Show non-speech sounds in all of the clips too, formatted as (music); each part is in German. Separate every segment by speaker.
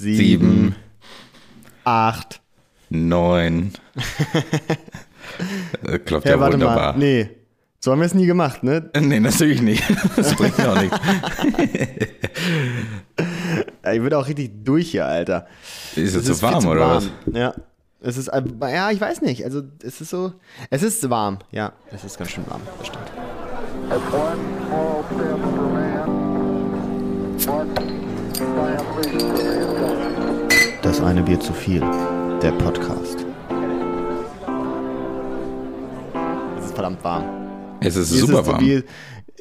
Speaker 1: sieben,
Speaker 2: acht.
Speaker 1: neun. Äh, Klappt
Speaker 2: Ja,
Speaker 1: ja
Speaker 2: warte
Speaker 1: wunderbar.
Speaker 2: mal. Nee. So haben wir es nie gemacht, ne?
Speaker 1: Nee, natürlich nicht. (laughs) Das bringt mir auch nichts. (laughs)
Speaker 2: Ich würde auch richtig durch hier, Alter.
Speaker 1: Ist es
Speaker 2: Es
Speaker 1: zu warm
Speaker 2: zu
Speaker 1: oder
Speaker 2: warm.
Speaker 1: was?
Speaker 2: Ja. Es ist, äh, ja, ich weiß nicht. Also, es ist so, es ist warm. Ja, es ist ganz schön warm. Das stimmt. Das eine Bier zu viel. Der Podcast. Es ist verdammt warm.
Speaker 1: Es ist
Speaker 2: Hier
Speaker 1: super
Speaker 2: so
Speaker 1: warm.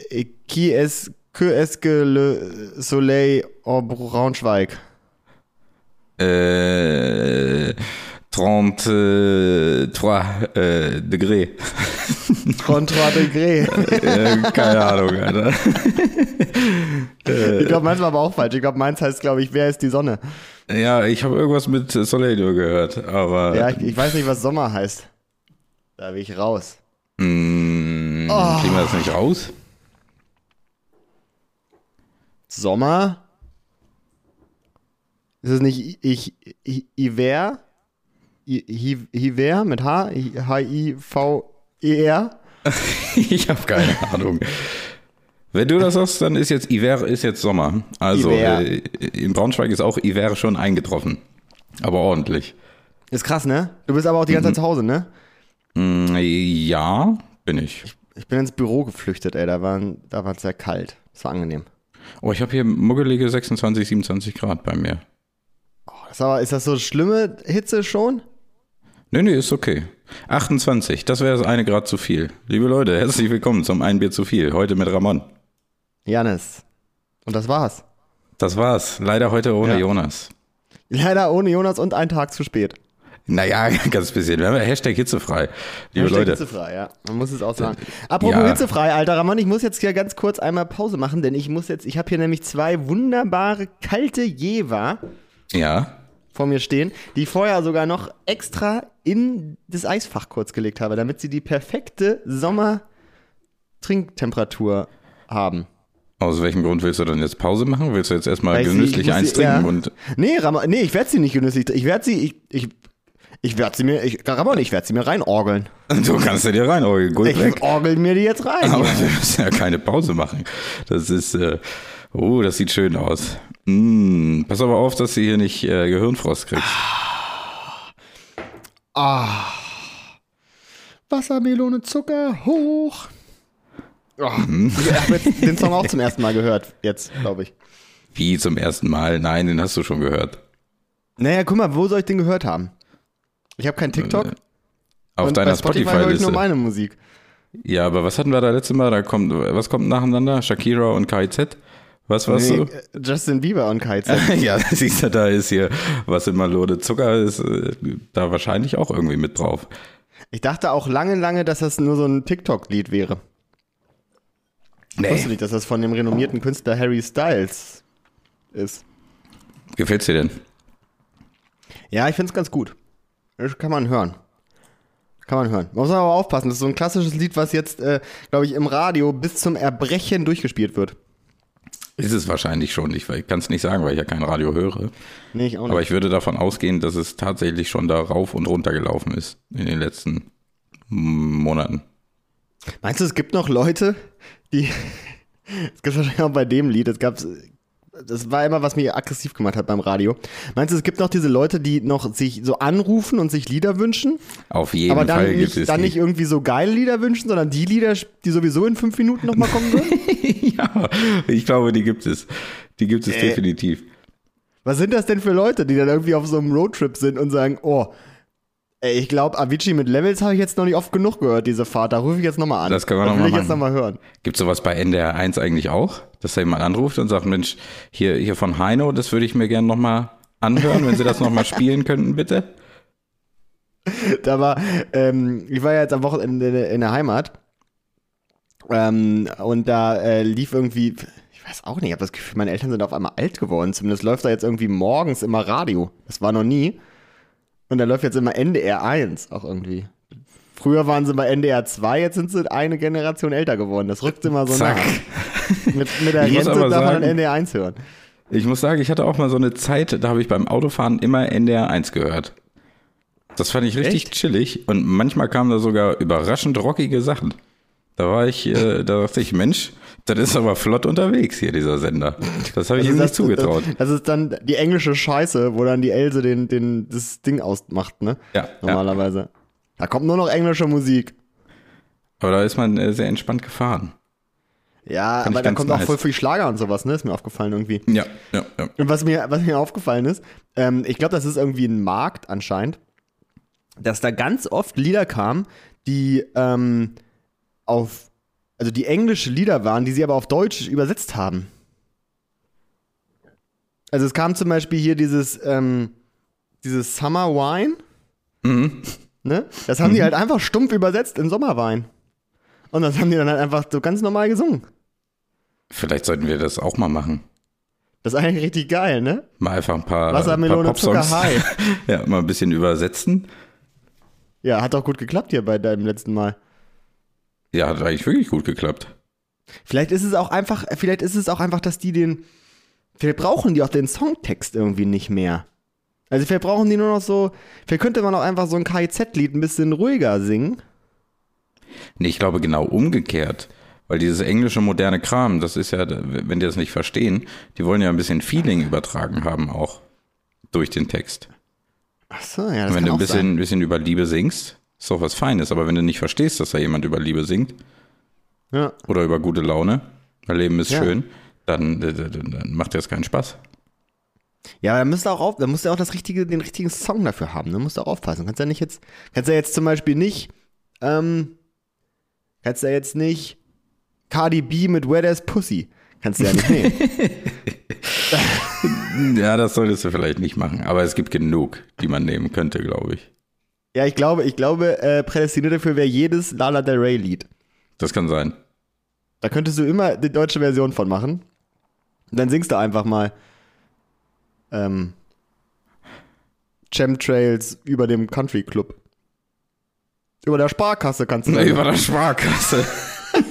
Speaker 2: äh, Qui est que est que le soleil au Braunschweig?
Speaker 1: Äh, 33 äh, Degré.
Speaker 2: 33 Degré.
Speaker 1: äh, keine Ahnung, Alter. (laughs)
Speaker 2: Ich glaube, meins war aber auch falsch. Ich glaube, meins heißt, glaube ich, wer ist die Sonne?
Speaker 1: Ja, ich habe irgendwas mit Soleil gehört, aber
Speaker 2: Ja, ich, ich weiß nicht, was Sommer heißt. Da will ich raus.
Speaker 1: mh,
Speaker 2: Oh.
Speaker 1: kriegen wir das nicht raus?
Speaker 2: Sommer? Ist es nicht ich, ich, Iver? Hiver mit H? H-I-V-E-R? (laughs)
Speaker 1: Ich habe keine Ahnung. Wenn du das sagst, dann ist jetzt Iver ist jetzt Sommer. Also äh, in Braunschweig ist auch Iver schon eingetroffen. Aber ordentlich.
Speaker 2: Ist krass, ne? Du bist aber auch die ganze Zeit zu Hause, ne?
Speaker 1: Mm, ja, bin ich.
Speaker 2: Ich bin ins Büro geflüchtet, ey. Da war da war es sehr kalt. Das war angenehm.
Speaker 1: Oh, ich habe hier muggelige 26, 27 Grad bei mir.
Speaker 2: Oh, das aber, ist das so schlimme Hitze schon?
Speaker 1: Nee, nee, ist okay. 28, das wäre das eine Grad zu viel. Liebe Leute, herzlich willkommen zum Ein Bier zu viel. Heute mit Ramon.
Speaker 2: Janis. Und das war's.
Speaker 1: Das war's. Leider heute ohne
Speaker 2: Ja.
Speaker 1: Jonas.
Speaker 2: Leider ohne Jonas und einen Tag zu spät.
Speaker 1: Naja, (laughs) ganz bisschen. Wir haben ja Hashtag hitzefrei. Liebe
Speaker 2: Hashtag
Speaker 1: Leute.
Speaker 2: Hitzefrei, ja. Man muss es auch sagen. Apropos
Speaker 1: Ja.
Speaker 2: hitzefrei, Alter Ramon, ich muss jetzt hier ganz kurz einmal Pause machen, denn ich muss jetzt, ich habe hier nämlich zwei wunderbare kalte Jever
Speaker 1: Ja.
Speaker 2: Vor mir stehen, die ich vorher sogar noch extra in das Eisfach kurz gelegt habe, damit sie die perfekte Sommer-Trinktemperatur haben.
Speaker 1: Aus welchem Grund willst du dann jetzt Pause machen? Willst du jetzt erstmal
Speaker 2: Weil sie-
Speaker 1: genüsslich
Speaker 2: ich muss
Speaker 1: eins
Speaker 2: sie-
Speaker 1: trinken
Speaker 2: ja.
Speaker 1: und
Speaker 2: Nee, Ramon, nee, ich werde sie nicht genüsslich. Ich werde sie, ich, ich, ich werde sie mir, ich, Ramon, ich werde sie mir reinorgeln. (laughs)
Speaker 1: du kannst ja dir rein, oh, gut
Speaker 2: Ich
Speaker 1: weg.
Speaker 2: orgel mir die jetzt rein.
Speaker 1: Aber wir müssen ja keine Pause machen. Das ist, äh, oh, das sieht schön aus. Mm, pass aber auf, dass du hier nicht äh, Gehirnfrost kriegst.
Speaker 2: Wassermelone, Zucker, hoch. Oh,
Speaker 1: Mhm.
Speaker 2: Ich habe den Song auch zum ersten Mal gehört, jetzt, glaube ich.
Speaker 1: Wie zum ersten Mal? Nein, den hast du schon gehört.
Speaker 2: Naja, guck mal, wo soll ich den gehört haben? Ich habe kein TikTok.
Speaker 1: Äh, Auf deiner
Speaker 2: bei Spotify ich nur
Speaker 1: Spotify-Liste.
Speaker 2: meine Musik.
Speaker 1: Ja, aber was hatten wir da letzte Mal? Da kommt, was kommt nacheinander? Shakira und KZ? Was warst
Speaker 2: Nee, äh, Justin Bieber und KZ.
Speaker 1: du? (laughs) ja, siehst du, da ist hier, was in Malone Zucker ist, äh, da wahrscheinlich auch irgendwie mit drauf.
Speaker 2: Ich dachte auch lange, lange, dass das nur so ein TikTok-Lied wäre. Ich wusste nicht, dass das von dem renommierten Künstler Harry Styles ist.
Speaker 1: Gefällt's dir denn?
Speaker 2: Ja, ich finde es ganz gut. Das kann man hören. Kann man hören. Muss man aber aufpassen. Das ist so ein klassisches Lied, was jetzt, äh, glaube ich, im Radio bis zum Erbrechen durchgespielt wird.
Speaker 1: Ist es wahrscheinlich schon. Ich kann es nicht sagen, weil ich ja kein Radio höre.
Speaker 2: Nee, ich auch nicht.
Speaker 1: Aber ich würde davon ausgehen, dass es tatsächlich schon da rauf und runter gelaufen ist in den letzten Monaten.
Speaker 2: Meinst du, es gibt noch Leute, die. (laughs) Es gibt wahrscheinlich auch bei dem Lied, es gab. Das war immer, was mich aggressiv gemacht hat beim Radio. Meinst du, es gibt noch diese Leute, die noch sich so anrufen und sich Lieder wünschen,
Speaker 1: Auf jeden
Speaker 2: aber dann,
Speaker 1: Fall gibt
Speaker 2: nicht,
Speaker 1: es
Speaker 2: dann nicht irgendwie so geile Lieder wünschen, sondern die Lieder, die sowieso in fünf Minuten nochmal kommen würden? (laughs) (laughs)
Speaker 1: ich glaube, die gibt es. Die gibt es
Speaker 2: Äh.
Speaker 1: definitiv.
Speaker 2: Was sind das denn für Leute, die dann irgendwie auf so einem Roadtrip sind und sagen, oh, ey, ich glaube, Avicii mit Levels habe ich jetzt noch nicht oft genug gehört, diese Fahrt. Da rufe ich jetzt nochmal an.
Speaker 1: Das können wir noch
Speaker 2: will
Speaker 1: mal
Speaker 2: ich jetzt
Speaker 1: machen.
Speaker 2: nochmal hören.
Speaker 1: Gibt es sowas bei NDR 1 eigentlich auch? Dass da jemand anruft und sagt, Mensch, hier, hier von Heino, das würde ich mir gerne nochmal anhören, wenn Sie das nochmal (laughs) spielen könnten, bitte.
Speaker 2: Da war, ähm, ich war ja jetzt am Wochenende in der Heimat. Ähm, und da äh, lief irgendwie, ich weiß auch nicht, ich habe das Gefühl, meine Eltern sind auf einmal alt geworden. Zumindest läuft da jetzt irgendwie morgens immer Radio. Das war noch nie. Und da läuft jetzt immer NDR 1 auch irgendwie. Früher waren sie bei NDR 2, jetzt sind sie eine Generation älter geworden. Das rückt immer so
Speaker 1: Zack.
Speaker 2: nach. Mit, mit der
Speaker 1: Ich muss
Speaker 2: Rente darf man
Speaker 1: sagen-
Speaker 2: NDR 1 hören.
Speaker 1: Ich muss sagen, ich hatte auch mal so eine Zeit, da habe ich beim Autofahren immer NDR 1 gehört. Das fand ich richtig
Speaker 2: Echt?
Speaker 1: chillig und manchmal kamen da sogar überraschend rockige Sachen. Da war ich, äh, da dachte ich, Mensch, das ist aber flott unterwegs hier, dieser Sender. Das habe ich ihm nicht zugetraut.
Speaker 2: Das, das ist dann die englische Scheiße, wo dann die Else den, den, das Ding ausmacht, ne?
Speaker 1: Ja, ja.
Speaker 2: Normalerweise. Da kommt nur noch englische Musik.
Speaker 1: Aber da ist man äh, sehr entspannt gefahren.
Speaker 2: Ja,
Speaker 1: Fand
Speaker 2: aber da kommt auch
Speaker 1: nice.
Speaker 2: voll viel Schlager und sowas, ne? Ist mir aufgefallen irgendwie.
Speaker 1: Ja, ja, ja.
Speaker 2: Und was mir, was mir aufgefallen ist, ähm, ich glaube, das ist irgendwie ein Markt anscheinend, dass da ganz oft Lieder kamen, die ähm, auf, also die englische Lieder waren, die sie aber auf Deutsch übersetzt haben. Also es kam zum Beispiel hier dieses, ähm, dieses Summer Wine,
Speaker 1: Mhm.
Speaker 2: ne? Das haben die halt einfach stumpf übersetzt in Sommerwein. Und das haben die dann halt einfach so ganz normal gesungen.
Speaker 1: Vielleicht sollten wir das auch mal machen.
Speaker 2: Das ist eigentlich richtig geil, ne?
Speaker 1: Mal einfach ein paar,
Speaker 2: Wassermelone,
Speaker 1: paar Popsongs.
Speaker 2: Zucker, High. (laughs)
Speaker 1: ja, mal ein bisschen übersetzen.
Speaker 2: Ja, hat auch gut geklappt hier bei deinem letzten Mal.
Speaker 1: Ja, hat eigentlich wirklich gut geklappt.
Speaker 2: Vielleicht ist es auch einfach, vielleicht ist es auch einfach, dass die den, vielleicht brauchen die auch den Songtext irgendwie nicht mehr. Also vielleicht brauchen die nur noch so, vielleicht könnte man auch einfach so ein KIZ-Lied ein bisschen ruhiger singen.
Speaker 1: Nee, ich glaube genau umgekehrt. Weil dieses englische moderne Kram, das ist ja, wenn die das nicht verstehen, die wollen ja ein bisschen Feeling übertragen haben auch durch den Text.
Speaker 2: Ach so, ja, das
Speaker 1: Und wenn
Speaker 2: kann
Speaker 1: du ein bisschen,
Speaker 2: sein.
Speaker 1: bisschen über Liebe singst, ist doch was Feines. Aber wenn du nicht verstehst, dass da jemand über Liebe singt
Speaker 2: Ja.
Speaker 1: oder über gute Laune, weil Leben ist
Speaker 2: Ja.
Speaker 1: schön, dann, dann, macht das keinen Spaß.
Speaker 2: Ja, aber da musst du auch auf, da musst du auch das richtige, den richtigen Song dafür haben. Da musst du auch aufpassen. Kannst ja nicht jetzt, kannst ja jetzt zum Beispiel nicht, ähm, kannst ja jetzt nicht Cardi B mit Where There's Pussy. Kannst du ja nicht nehmen. (laughs)
Speaker 1: Ja, das solltest du vielleicht nicht machen. Aber es gibt genug, die man nehmen könnte, glaube ich.
Speaker 2: Ja, ich glaube, ich glaube, äh, prädestiniert dafür wäre jedes Lana Del Rey Lied.
Speaker 1: Das kann sein.
Speaker 2: Da könntest du immer die deutsche Version von machen. Und dann singst du einfach mal ähm, Chemtrails über dem Country Club. Über der Sparkasse kannst du singen.
Speaker 1: über der Sparkasse. (laughs)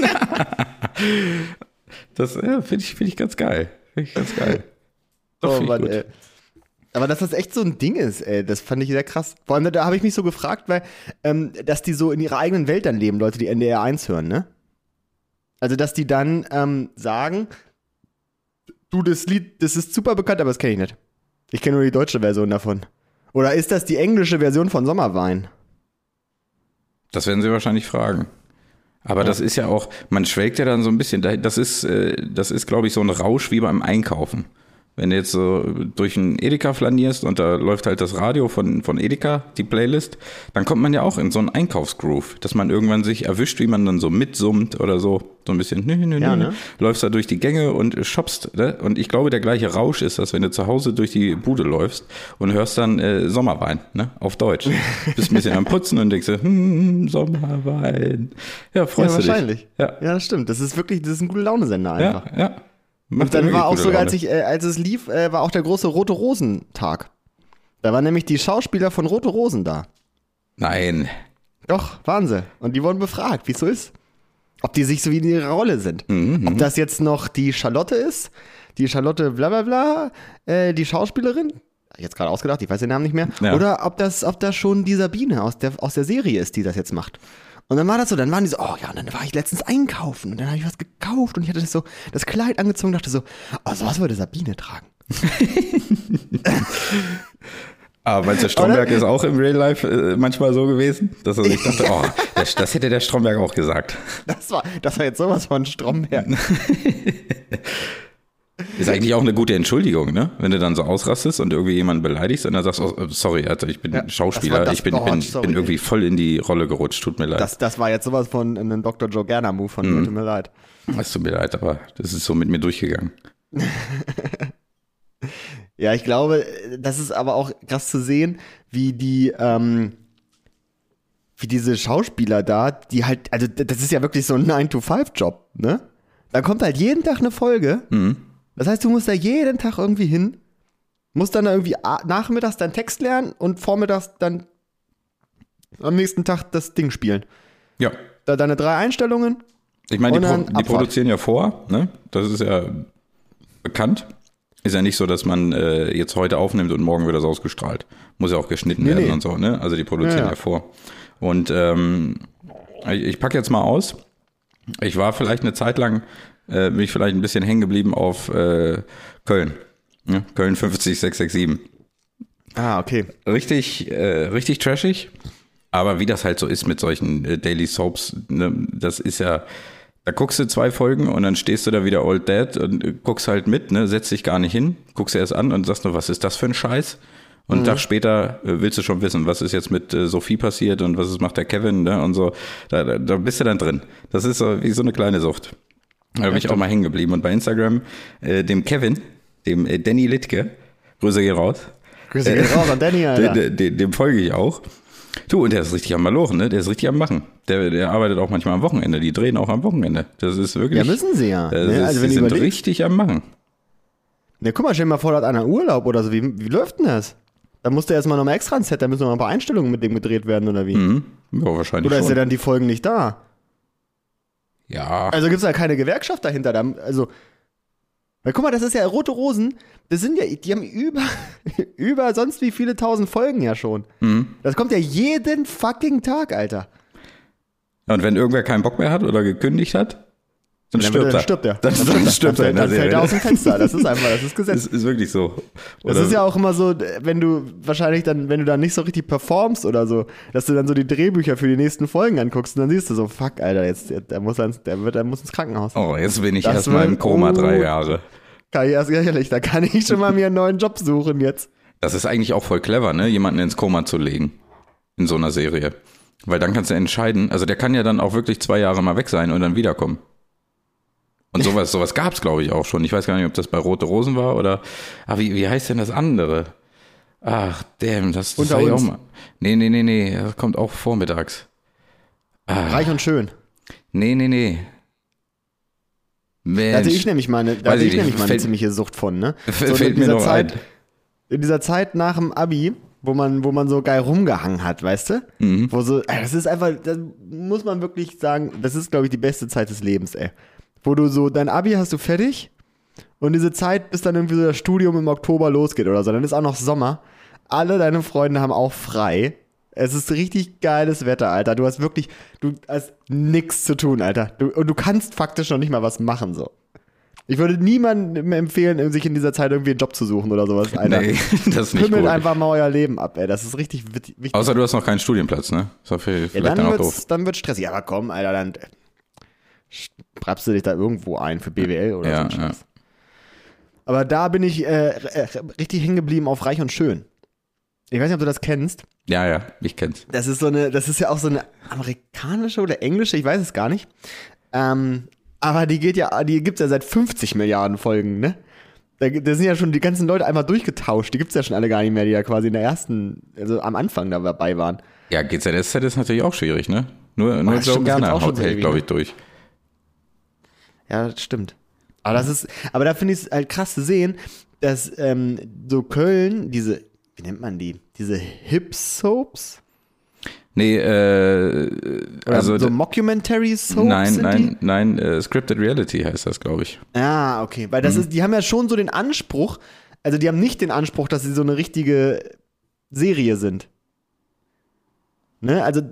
Speaker 1: das ja, finde ich, find ich ganz geil. Finde ich ganz geil. Doch,
Speaker 2: Oh,
Speaker 1: find ich
Speaker 2: Mann, ey. Aber dass das echt so ein Ding ist, ey, das fand ich sehr krass. Vor allem, da habe ich mich so gefragt, weil, ähm, dass die so in ihrer eigenen Welt dann leben, Leute, die NDR 1 hören, ne? Also, dass die dann ähm, sagen, du, das Lied, das ist super bekannt, aber das kenne ich nicht. Ich kenne nur die deutsche Version davon. Oder ist das die englische Version von Sommerwein?
Speaker 1: Das werden sie wahrscheinlich fragen. Aber das ist ja auch, man schwelgt ja dann so ein bisschen, da- das ist, äh, das ist, glaube ich, so ein Rausch wie beim Einkaufen. Wenn du jetzt so durch einen Edeka flanierst und da läuft halt das Radio von, von Edeka, die Playlist, dann kommt man ja auch in so einen Einkaufsgroove, dass man irgendwann sich erwischt, wie man dann so mitsummt oder so, so ein bisschen, nö, nö,
Speaker 2: Ja,
Speaker 1: nö,
Speaker 2: ne?
Speaker 1: läufst da durch die Gänge und shoppst. Ne? Und ich glaube, der gleiche Rausch ist das, wenn du zu Hause durch die Bude läufst und hörst dann äh, Sommerwein, ne? auf Deutsch. (laughs) Bist ein bisschen am Putzen und denkst so, hm, Sommerwein. Ja, freust
Speaker 2: ja,
Speaker 1: du
Speaker 2: wahrscheinlich.
Speaker 1: dich. Ja,
Speaker 2: ja, das stimmt. Das ist wirklich, das ist ein gute Laune-Sender einfach.
Speaker 1: ja, ja. Macht
Speaker 2: Und dann war auch sogar, als, ich, äh, als es lief, äh, war auch der große Rote Rosen-Tag. Da waren nämlich die Schauspieler von Rote Rosen da.
Speaker 1: Nein.
Speaker 2: Doch, waren sie. Und die wurden befragt, wie es so ist. Ob die sich so wie in ihrer Rolle sind.
Speaker 1: Mhm,
Speaker 2: Ob das jetzt noch die Charlotte ist, die Charlotte bla bla bla, äh, die Schauspielerin, jetzt gerade ausgedacht, ich weiß den Namen nicht mehr,
Speaker 1: Ja.
Speaker 2: oder ob das, ob das schon die Sabine aus der, aus der Serie ist, die das jetzt macht. Und dann war das so, dann waren die so, oh ja, und dann war ich letztens einkaufen und dann habe ich was gekauft und ich hatte das so, das Kleid angezogen und dachte so, oh, sowas würde Sabine tragen.
Speaker 1: Aber meinst du, der Stromberg ist auch im Real Life äh, manchmal so gewesen, dass er sich dachte, oh, das, das hätte der Stromberg auch gesagt.
Speaker 2: Das war, das war jetzt sowas von Stromberg. (laughs)
Speaker 1: Ist eigentlich auch eine gute Entschuldigung, ne? Wenn du dann so ausrastest und irgendwie jemanden beleidigst und dann sagst, oh, sorry, Alter, ich bin
Speaker 2: Ja,
Speaker 1: Schauspieler,
Speaker 2: das das-
Speaker 1: ich bin, bin,
Speaker 2: sorry,
Speaker 1: bin irgendwie
Speaker 2: ey.
Speaker 1: voll in die Rolle gerutscht, tut mir leid.
Speaker 2: Das, das war jetzt sowas von einem Dr. Joe Gerner-Move von
Speaker 1: Mhm.
Speaker 2: Tut mir leid.
Speaker 1: Es tut mir leid, aber das ist so mit mir durchgegangen. (laughs)
Speaker 2: Ja, ich glaube, das ist aber auch krass zu sehen, wie die, ähm, wie diese Schauspieler da, die halt, also das ist ja wirklich so ein 9-to-5-Job, ne? Da kommt halt jeden Tag eine Folge.
Speaker 1: Mhm.
Speaker 2: Das heißt, du musst da jeden Tag irgendwie hin, musst dann irgendwie nachmittags deinen Text lernen und vormittags dann am nächsten Tag das Ding spielen.
Speaker 1: Ja.
Speaker 2: Da deine drei Einstellungen.
Speaker 1: Ich meine, die, Pro die produzieren ja vor, ne? Das ist ja bekannt. Ist ja nicht so, dass man äh, jetzt heute aufnimmt und morgen wird das ausgestrahlt. Muss ja auch geschnitten
Speaker 2: Nee,
Speaker 1: werden
Speaker 2: nee.
Speaker 1: und so, ne? Also die produzieren
Speaker 2: Ja,
Speaker 1: ja,
Speaker 2: ja.
Speaker 1: vor. Und ähm, ich, ich packe jetzt mal aus. Ich war vielleicht eine Zeit lang, äh, bin ich vielleicht ein bisschen hängen geblieben auf äh, Köln. Ne? Köln 50667.
Speaker 2: Ah, okay.
Speaker 1: Richtig, äh, richtig trashig. Aber wie das halt so ist mit solchen äh, Daily Soaps, ne, das ist ja, da guckst du zwei Folgen und dann stehst du da wieder Old Dad und äh, guckst halt mit, ne, setzt dich gar nicht hin, guckst erst an und sagst nur, was ist das für ein Scheiß? Und einen Tag später äh, willst du schon wissen, was ist jetzt mit äh, Sophie passiert und was ist, macht der Kevin, ne, und so. Da, da, da bist du dann drin. Das ist so wie so eine kleine Sucht. Da bin ich auch mal hängen geblieben. Und bei Instagram, äh, dem Kevin, dem äh, Danny Littke, Grüße gehen raus,
Speaker 2: Grüße gehen raus an Danny, (laughs) Alter.
Speaker 1: dem, dem, dem folge ich auch. Du, und der ist richtig am Malochen, ne? Der ist richtig am Machen. Der, der arbeitet auch manchmal am Wochenende. Die drehen auch am Wochenende. Das ist wirklich.
Speaker 2: Ja, müssen sie ja.
Speaker 1: Das
Speaker 2: Ne? Also wenn
Speaker 1: die sind
Speaker 2: überlegst-
Speaker 1: richtig am Machen.
Speaker 2: Ne, guck mal, stell dir mal vor, da hat einer Urlaub oder so. Wie, wie läuft denn das? Da musste erstmal nochmal extra ein Set, da müssen noch mal ein paar Einstellungen mit dem gedreht werden oder wie?
Speaker 1: Mhm. Ja, wahrscheinlich
Speaker 2: Oder ist
Speaker 1: schon.
Speaker 2: ja dann die Folgen nicht da?
Speaker 1: Ja,
Speaker 2: Also gibt es da keine Gewerkschaft dahinter? Da, also, weil guck mal, das ist ja Rote Rosen, das sind ja, die haben über, (laughs) über sonst wie viele tausend Folgen ja schon.
Speaker 1: Mhm.
Speaker 2: Das kommt ja jeden fucking Tag, Alter.
Speaker 1: und wenn irgendwer keinen Bock mehr hat oder gekündigt hat, dann,
Speaker 2: Dann,
Speaker 1: stirbt
Speaker 2: dann
Speaker 1: er.
Speaker 2: stirbt er.
Speaker 1: Dann, dann, stirbt er
Speaker 2: Dann, fällt, dann fällt er aus dem Fenster. Das ist einfach, das ist Gesetz.
Speaker 1: Das ist wirklich so.
Speaker 2: Das
Speaker 1: Oder-
Speaker 2: ist ja auch immer so, wenn du wahrscheinlich dann, wenn du dann nicht so richtig performst oder so, dass du dann so die Drehbücher für die nächsten Folgen anguckst und dann siehst du so, fuck, Alter, jetzt, der muss, ans, der wird, der muss ins Krankenhaus.
Speaker 1: Oh, jetzt bin ich
Speaker 2: Das
Speaker 1: erstmal im Koma drei
Speaker 2: oh.
Speaker 1: Jahre.
Speaker 2: Kann ich erst ehrlich, da kann ich schon mal mir einen neuen Job suchen jetzt.
Speaker 1: Das ist eigentlich auch voll clever, ne? Jemanden ins Koma zu legen. In so einer Serie. Weil dann kannst du entscheiden, also der kann ja dann auch wirklich zwei Jahre mal weg sein und dann wiederkommen. Und sowas, sowas gab's, glaube ich, auch schon. Ich weiß gar nicht, ob das bei Rote Rosen war oder. Ah, wie, wie heißt denn das andere? Ach, damn, das, das
Speaker 2: Unter
Speaker 1: ich auch mal. Nee, nee, nee, nee, das kommt auch vormittags. Ah,
Speaker 2: Reich und schön.
Speaker 1: nee, nee, nee. Mensch.
Speaker 2: Da hatte ich nämlich mal eine, da hatte
Speaker 1: ich
Speaker 2: ich nämlich mal eine
Speaker 1: Fällt-
Speaker 2: ziemliche Sucht von, ne?
Speaker 1: Fällt (laughs)
Speaker 2: So in
Speaker 1: mir
Speaker 2: dieser
Speaker 1: noch
Speaker 2: Zeit,
Speaker 1: ein.
Speaker 2: in dieser Zeit nach dem Abi, wo man, wo man so geil rumgehangen hat, weißt du?
Speaker 1: Mhm.
Speaker 2: Wo so, das ist einfach, das muss man wirklich sagen, das ist, glaube ich, die beste Zeit des Lebens, ey. Wo du so, dein Abi hast du fertig und diese Zeit, bis dann irgendwie so das Studium im Oktober losgeht oder so, dann ist auch noch Sommer. Alle deine Freunde haben auch frei. Es ist richtig geiles Wetter, Alter. Du hast wirklich, du hast nichts zu tun, Alter. Du, und du kannst faktisch noch nicht mal was machen, so. Ich würde niemandem empfehlen, sich in dieser Zeit irgendwie einen Job zu suchen oder sowas, Alter.
Speaker 1: Nee, (laughs) das ist nicht
Speaker 2: Kümmelt
Speaker 1: gut.
Speaker 2: einfach mal euer Leben ab, ey. Das ist richtig wichtig.
Speaker 1: Außer du hast noch keinen Studienplatz, ne? Das war vielleicht
Speaker 2: ja,
Speaker 1: dann
Speaker 2: dann
Speaker 1: auch doof.
Speaker 2: dann wird's stressig. Aber komm, Alter, dann äh, schreibst du dich da irgendwo ein für BWL oder
Speaker 1: Ja,
Speaker 2: so. ein
Speaker 1: ja.
Speaker 2: Scheiß. Aber da bin ich äh, äh, richtig hängen geblieben auf Reich und Schön. Ich weiß nicht, ob du das kennst.
Speaker 1: Ja, ja, ich kenn's.
Speaker 2: Das ist so eine, das ist ja auch so eine amerikanische oder englische, ich weiß es gar nicht. Ähm, aber die geht ja, die gibt's ja seit 50 Milliarden Folgen, ne? Da, da sind ja schon die ganzen Leute einmal durchgetauscht. Die gibt's ja schon alle gar nicht mehr, die ja quasi in der ersten, also am Anfang da dabei waren.
Speaker 1: Ja, GZSZ ist natürlich auch schwierig, ne? Nur, nur
Speaker 2: das
Speaker 1: so
Speaker 2: stimmt, das
Speaker 1: gerne
Speaker 2: gibt's auch schon
Speaker 1: haut
Speaker 2: so
Speaker 1: hält, glaube
Speaker 2: ne?
Speaker 1: ich, durch.
Speaker 2: Ja, das stimmt. Aber das ist, aber da finde ich es halt krass zu sehen, dass ähm, so Köln, diese, wie nennt man die? Diese Hip-Soaps?
Speaker 1: Nee, äh,
Speaker 2: Oder
Speaker 1: also
Speaker 2: so Mockumentary-Soaps?
Speaker 1: nein,
Speaker 2: sind
Speaker 1: nein, nein, äh, Scripted Reality heißt das, glaube ich.
Speaker 2: Die? Ah, okay. Weil das
Speaker 1: Mhm.
Speaker 2: ist, die haben ja schon so den Anspruch, also die haben nicht den Anspruch, dass sie so eine richtige Serie sind. Ne? Also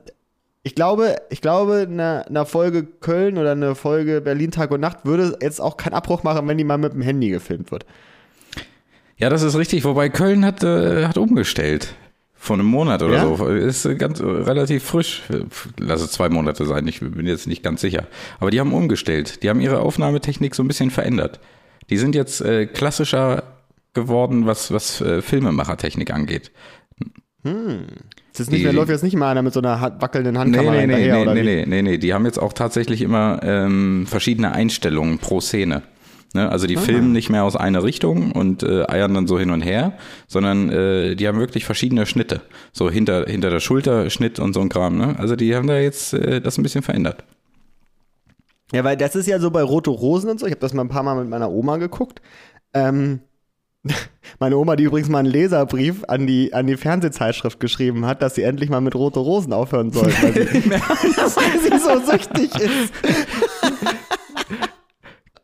Speaker 2: ich glaube, ich glaube, eine, eine Folge Köln oder eine Folge Berlin Tag und Nacht würde jetzt auch keinen Abbruch machen, wenn die mal mit dem Handy gefilmt wird.
Speaker 1: Ja, das ist richtig, wobei Köln hat, äh, hat umgestellt. Vor einem Monat oder
Speaker 2: Ja?
Speaker 1: so. Ist äh, ganz äh, relativ frisch. Lass es zwei Monate sein, ich bin jetzt nicht ganz sicher. Aber die haben umgestellt. Die haben ihre Aufnahmetechnik so ein bisschen verändert. Die sind jetzt äh, klassischer geworden, was, was äh, Filmemachertechnik angeht.
Speaker 2: Es ist nicht
Speaker 1: Die-
Speaker 2: läuft jetzt nicht mal einer mit so einer wackelnden Handkamera
Speaker 1: nee, nee,
Speaker 2: hinterher,
Speaker 1: nee,
Speaker 2: oder
Speaker 1: nee, nee, nee, nee. Die haben jetzt auch tatsächlich immer ähm, verschiedene Einstellungen pro Szene. Ne? Also die filmen nicht mehr aus einer Richtung und äh, eiern dann so hin und her, sondern äh, die haben wirklich verschiedene Schnitte. So hinter, hinter der Schulter Schnitt und so ein Kram. Ne? Also die haben da jetzt äh, das ein bisschen verändert.
Speaker 2: Ja, weil das ist ja so bei Rote Rosen und so. Ich habe das mal ein paar Mal mit meiner Oma geguckt. Ähm, (laughs) meine Oma, die übrigens mal einen Leserbrief an die, an die Fernsehzeitschrift geschrieben hat, dass sie endlich mal mit Rote Rosen aufhören soll, weil sie, (laughs) (laughs) weil sie so süchtig ist.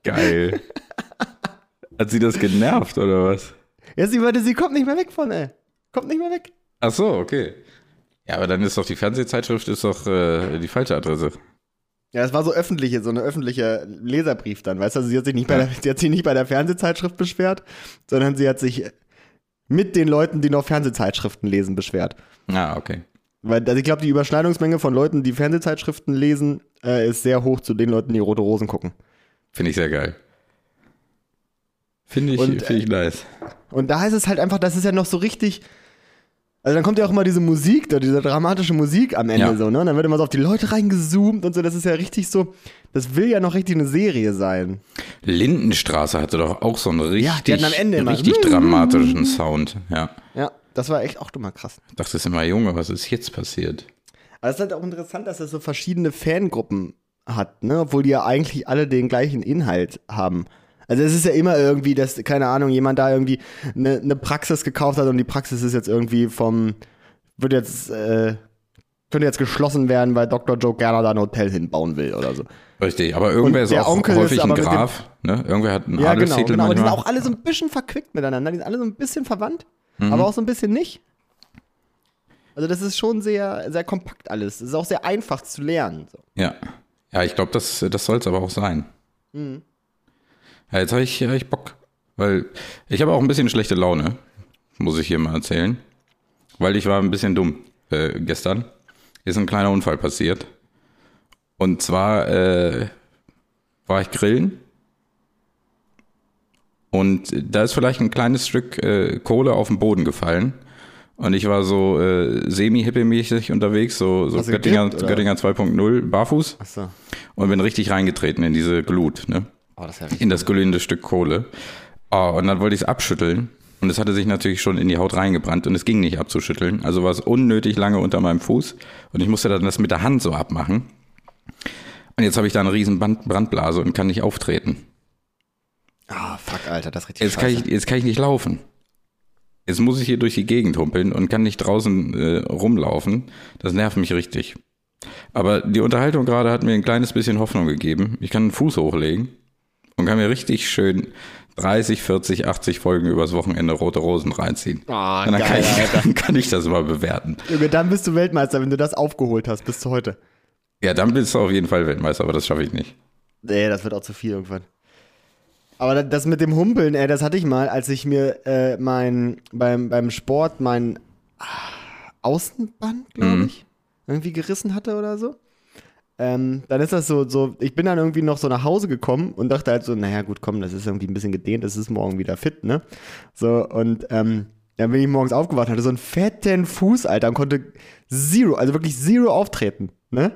Speaker 1: Geil. Hat sie das genervt oder was?
Speaker 2: Ja, sie meinte, sie kommt nicht mehr weg von, ey. Kommt nicht mehr weg.
Speaker 1: Ach so, okay. Ja, aber dann ist doch die Fernsehzeitschrift ist doch äh, die falsche Adresse.
Speaker 2: Ja, es war so öffentliche, so eine öffentliche Leserbrief dann, weißt du? Also sie hat sich nicht bei der, sie hat sich nicht bei der Fernsehzeitschrift beschwert, sondern sie hat sich mit den Leuten, die noch Fernsehzeitschriften lesen, beschwert.
Speaker 1: Ah, okay.
Speaker 2: Weil also ich glaube, die Überschneidungsmenge von Leuten, die Fernsehzeitschriften lesen, äh, ist sehr hoch zu den Leuten, die Rote Rosen gucken.
Speaker 1: Finde ich sehr geil. Finde ich,
Speaker 2: Und,
Speaker 1: finde ich nice.
Speaker 2: Und da ist es halt einfach, das ist ja noch so richtig. Also dann kommt ja auch immer diese Musik, da, diese dramatische Musik am Ende
Speaker 1: Ja.
Speaker 2: so, ne? Und dann wird immer so auf die Leute reingezoomt und so. Das ist ja richtig so. Das will ja noch richtig eine Serie sein.
Speaker 1: Lindenstraße hatte doch auch so einen richtig,
Speaker 2: Ja, am Ende immer-
Speaker 1: richtig dramatischen Sound. Ja.
Speaker 2: Ja, das war echt auch immer krass.
Speaker 1: Ich dachte es immer, Junge, was ist jetzt passiert?
Speaker 2: Aber es ist halt auch interessant, dass es so verschiedene Fangruppen hat, ne? Obwohl die ja eigentlich alle den gleichen Inhalt haben. Also es ist ja immer irgendwie, dass, keine Ahnung, jemand da irgendwie eine ne Praxis gekauft hat und die Praxis ist jetzt irgendwie vom, wird jetzt, äh, könnte jetzt geschlossen werden, weil Dr. Joe Gerner da ein Hotel hinbauen will oder so.
Speaker 1: Richtig, aber irgendwer ist auch
Speaker 2: Onkel
Speaker 1: häufig
Speaker 2: ist
Speaker 1: ein
Speaker 2: aber
Speaker 1: Graf. Ne? Irgendwer hat einen
Speaker 2: Ja, genau,
Speaker 1: Adelstitel
Speaker 2: genau. Und die sind
Speaker 1: manchmal.
Speaker 2: auch alle so ein bisschen verquickt miteinander. Die sind alle so ein bisschen verwandt,
Speaker 1: Mhm.
Speaker 2: aber auch so ein bisschen nicht. Also das ist schon sehr, sehr kompakt alles. Es ist auch sehr einfach zu lernen. So.
Speaker 1: Ja, ja ich glaube, das, das soll es aber auch sein.
Speaker 2: Mhm.
Speaker 1: Ja, jetzt habe ich, hab ich Bock. Weil ich habe auch ein bisschen schlechte Laune, muss ich hier mal erzählen. Weil ich war ein bisschen dumm äh, gestern. Ist ein kleiner Unfall passiert. Und zwar äh, war ich grillen. Und da ist vielleicht ein kleines Stück äh, Kohle auf den Boden gefallen. Und ich war so äh, semi-hippie-mäßig unterwegs, so, so Göttinger? Göttinger 2.0, barfuß.
Speaker 2: Achso.
Speaker 1: Und bin richtig reingetreten in diese Glut, ne?
Speaker 2: Oh, das.
Speaker 1: In das glühende Stück Kohle. Oh, und dann wollte ich es abschütteln. Und es hatte sich natürlich schon in die Haut reingebrannt und es ging nicht abzuschütteln. Also war es unnötig lange unter meinem Fuß. Und ich musste dann das mit der Hand so abmachen. Und jetzt habe ich da eine riesen Band Brandblase und kann nicht auftreten.
Speaker 2: Ah, fuck, Alter, das ist richtig
Speaker 1: Jetzt kann, ich, jetzt kann ich nicht laufen. Jetzt muss ich hier durch die Gegend humpeln und kann nicht draußen äh, rumlaufen. Das nervt mich richtig. Aber die Unterhaltung gerade hat mir ein kleines bisschen Hoffnung gegeben. Ich kann einen Fuß hochlegen und kann mir richtig schön 30, 40, 80 Folgen übers Wochenende Rote Rosen reinziehen. Und dann,
Speaker 2: geil,
Speaker 1: kann ich, dann kann ich das mal bewerten.
Speaker 2: Junge, dann bist du Weltmeister, wenn du das aufgeholt hast bis zu heute.
Speaker 1: Ja, dann bist du auf jeden Fall Weltmeister, aber das schaffe ich nicht.
Speaker 2: Nee, das wird auch zu viel irgendwann. Aber da- das mit dem Humpeln, ey, das hatte ich mal, als ich mir äh, mein, beim, beim Sport mein ah, Außenband, glaube
Speaker 1: Mhm.
Speaker 2: ich, irgendwie gerissen hatte oder so. Ähm, dann ist das so, so, ich bin dann irgendwie noch so nach Hause gekommen und dachte halt so, naja, gut, komm, das ist irgendwie ein bisschen gedehnt, das ist morgen wieder fit, ne? So, und ähm, dann bin ich morgens aufgewacht, hatte so einen fetten Fuß, Alter, und konnte zero, also wirklich zero auftreten, ne?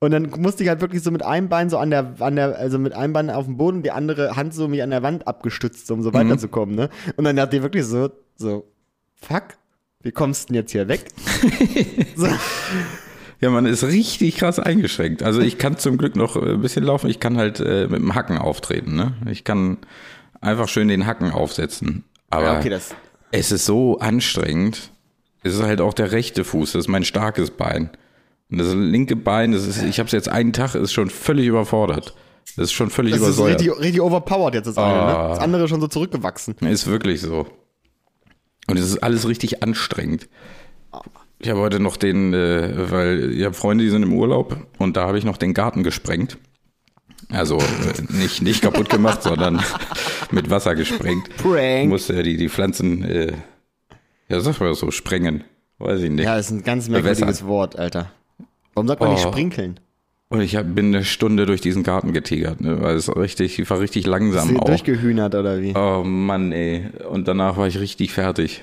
Speaker 2: Und dann musste ich halt wirklich so mit einem Bein so an der, an der, also mit einem Bein auf dem Boden die andere Hand so mich an der Wand abgestützt, um so weiterzukommen, ne? Und dann dachte ich wirklich so, so, fuck, wie kommst du denn jetzt hier weg? (laughs) so,
Speaker 1: Ja, man ist richtig krass eingeschränkt. Also ich kann zum Glück noch ein bisschen laufen. Ich kann halt äh, mit dem Hacken auftreten. Ne? Ich kann einfach schön den Hacken aufsetzen. Aber
Speaker 2: Ja, okay,
Speaker 1: es ist so anstrengend. Es ist halt auch der rechte Fuß. Das ist mein starkes Bein. Und das linke Bein, das ist, ich habe es jetzt einen Tag, ist schon völlig überfordert. Das ist schon völlig
Speaker 2: das ist
Speaker 1: übersäuert.
Speaker 2: richtig, richtig overpowered jetzt das eine, ne?
Speaker 1: Ah.
Speaker 2: Das andere schon so zurückgewachsen.
Speaker 1: Ist wirklich so. Und es ist alles richtig anstrengend. Ich habe heute noch den, äh, weil ich habe Freunde, die sind im Urlaub und da habe ich noch den Garten gesprengt. Also äh, nicht, nicht kaputt gemacht, (laughs) sondern mit Wasser gesprengt.
Speaker 2: Prank.
Speaker 1: Musste ja die, die Pflanzen, äh, ja, sag mal so, sprengen. Weiß ich nicht.
Speaker 2: Ja, das ist ein ganz merkwürdiges Wort, Alter. Warum sagt man nicht
Speaker 1: Oh.
Speaker 2: sprinkeln?
Speaker 1: Und ich hab, bin eine Stunde durch diesen Garten getigert, ne, weil es richtig, ich war richtig
Speaker 2: Ist
Speaker 1: langsam
Speaker 2: sie
Speaker 1: auch.
Speaker 2: durchgehühnert oder wie?
Speaker 1: Oh Mann, ey. Und danach war ich richtig fertig.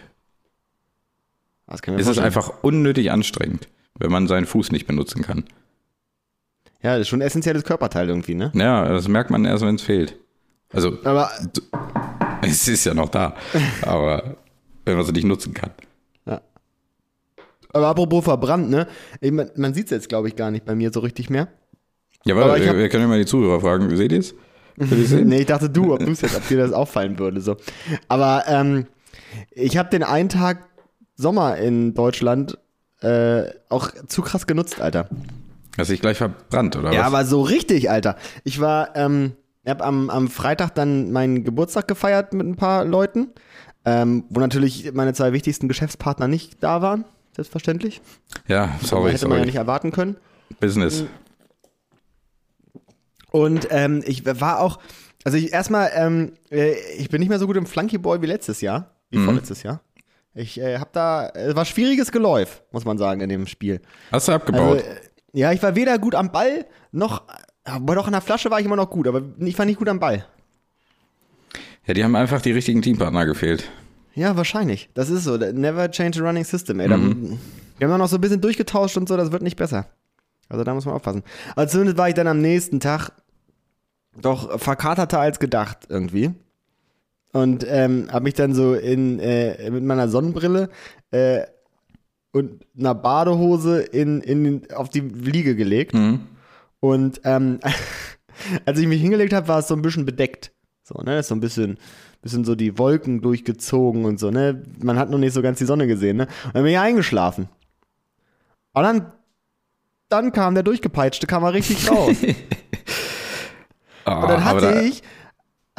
Speaker 2: Das ich mir
Speaker 1: Es ist einfach unnötig anstrengend, wenn man seinen Fuß nicht benutzen kann.
Speaker 2: Ja, das ist schon ein essentielles Körperteil irgendwie, ne?
Speaker 1: Ja, das merkt man erst, wenn es fehlt. Also,
Speaker 2: Aber (laughs)
Speaker 1: es ist ja noch da, aber wenn man es nicht nutzen kann.
Speaker 2: Aber apropos verbrannt, ne? Man man sieht es jetzt, glaube ich, gar nicht bei mir so richtig mehr.
Speaker 1: Ja,
Speaker 2: Aber
Speaker 1: warte,
Speaker 2: ich hab-
Speaker 1: wir, wir können ja mal die Zuhörer fragen. Seht ihr es? (laughs)
Speaker 2: Nee, ich dachte du, ob du es jetzt, ob dir das auffallen würde. So. Aber ähm, ich habe den einen Tag Sommer in Deutschland äh, auch zu krass genutzt, Alter.
Speaker 1: Hast dich gleich verbrannt, oder
Speaker 2: Ja,
Speaker 1: was?
Speaker 2: aber so richtig, Alter. Ich war, ähm, Ich habe am, am Freitag dann meinen Geburtstag gefeiert mit ein paar Leuten, ähm, wo natürlich meine zwei wichtigsten Geschäftspartner nicht da waren, selbstverständlich.
Speaker 1: Ja, sorry,
Speaker 2: hätte man ja
Speaker 1: sorry.
Speaker 2: nicht erwarten können.
Speaker 1: Business.
Speaker 2: Und ähm, ich war auch, also ich erstmal, ähm, äh, ich bin nicht mehr so gut im Flunkyball wie letztes Jahr, wie
Speaker 1: Mhm.
Speaker 2: vorletztes Jahr. Ich äh, habe da, es war schwieriges Geläuf, muss man sagen, in dem Spiel.
Speaker 1: Hast du
Speaker 2: Also,
Speaker 1: abgebaut?
Speaker 2: äh, ja, ich war weder gut am Ball, noch, aber doch in der Flasche war ich immer noch gut, aber ich war nicht gut am Ball.
Speaker 1: ja, die haben einfach die richtigen Teampartner gefehlt.
Speaker 2: Ja, wahrscheinlich. Das ist so. Never change a running system, ey. Da, wir haben noch so ein bisschen durchgetauscht und so, das wird nicht besser. Also da muss man aufpassen. Aber zumindest war ich dann am nächsten Tag doch verkaterter als gedacht irgendwie. Und ähm, habe mich dann so in, äh, mit meiner Sonnenbrille äh, und einer Badehose in, in, auf die Liege gelegt. Und ähm, (laughs) als ich mich hingelegt habe, war es so ein bisschen bedeckt. So, ne? Ist so ein bisschen, bisschen so die Wolken durchgezogen und so, ne? Man hat noch nicht so ganz die Sonne gesehen, ne? Und dann bin ich eingeschlafen. Und dann, dann kam der durchgepeitschte, kam er richtig raus. (laughs)
Speaker 1: Ah,
Speaker 2: Und dann hatte
Speaker 1: da,
Speaker 2: ich,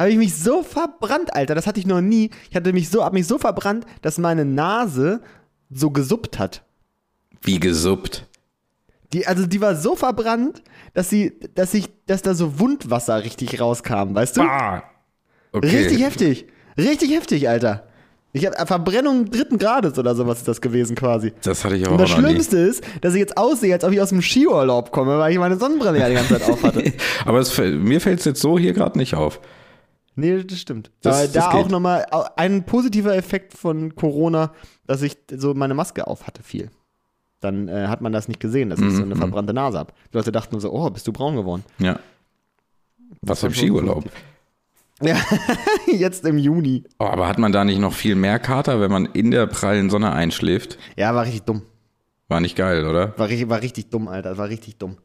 Speaker 2: habe ich mich so verbrannt, Alter, das hatte ich noch nie. Ich hatte mich so, hab mich so verbrannt, dass meine Nase so gesuppt hat.
Speaker 1: wie gesuppt.
Speaker 2: Die, also die war so verbrannt, dass sie, dass ich, dass da so Wundwasser richtig rauskam, weißt du?
Speaker 1: Ah, okay.
Speaker 2: Richtig heftig. Richtig heftig, Alter. Ich habe Verbrennung dritten Grades oder sowas ist das gewesen quasi.
Speaker 1: Das hatte ich aber
Speaker 2: Und das
Speaker 1: auch noch nie.
Speaker 2: Schlimmste ist, dass ich jetzt aussehe, als ob ich aus dem Skiurlaub komme, weil ich meine Sonnenbrille ja die ganze Zeit auf hatte. (laughs)
Speaker 1: Aber es, mir fällt es jetzt so hier gerade nicht auf.
Speaker 2: Nee, das stimmt.
Speaker 1: Das- das
Speaker 2: da
Speaker 1: geht.
Speaker 2: auch nochmal ein positiver Effekt von Corona, dass ich so meine Maske auf hatte viel. Dann äh, hat man das nicht gesehen, dass ich
Speaker 1: Mhm,
Speaker 2: so eine verbrannte Nase habe. Die Leute dachten nur so, oh, bist du braun geworden.
Speaker 1: Ja. Was im Skiurlaub. (laughs)
Speaker 2: Ja, jetzt im Juni.
Speaker 1: Oh, aber hat man da nicht noch viel mehr Kater, wenn man in der prallen Sonne einschläft?
Speaker 2: Ja, war richtig dumm.
Speaker 1: War nicht geil, oder?
Speaker 2: War richtig, war richtig dumm, Alter. War richtig dumm.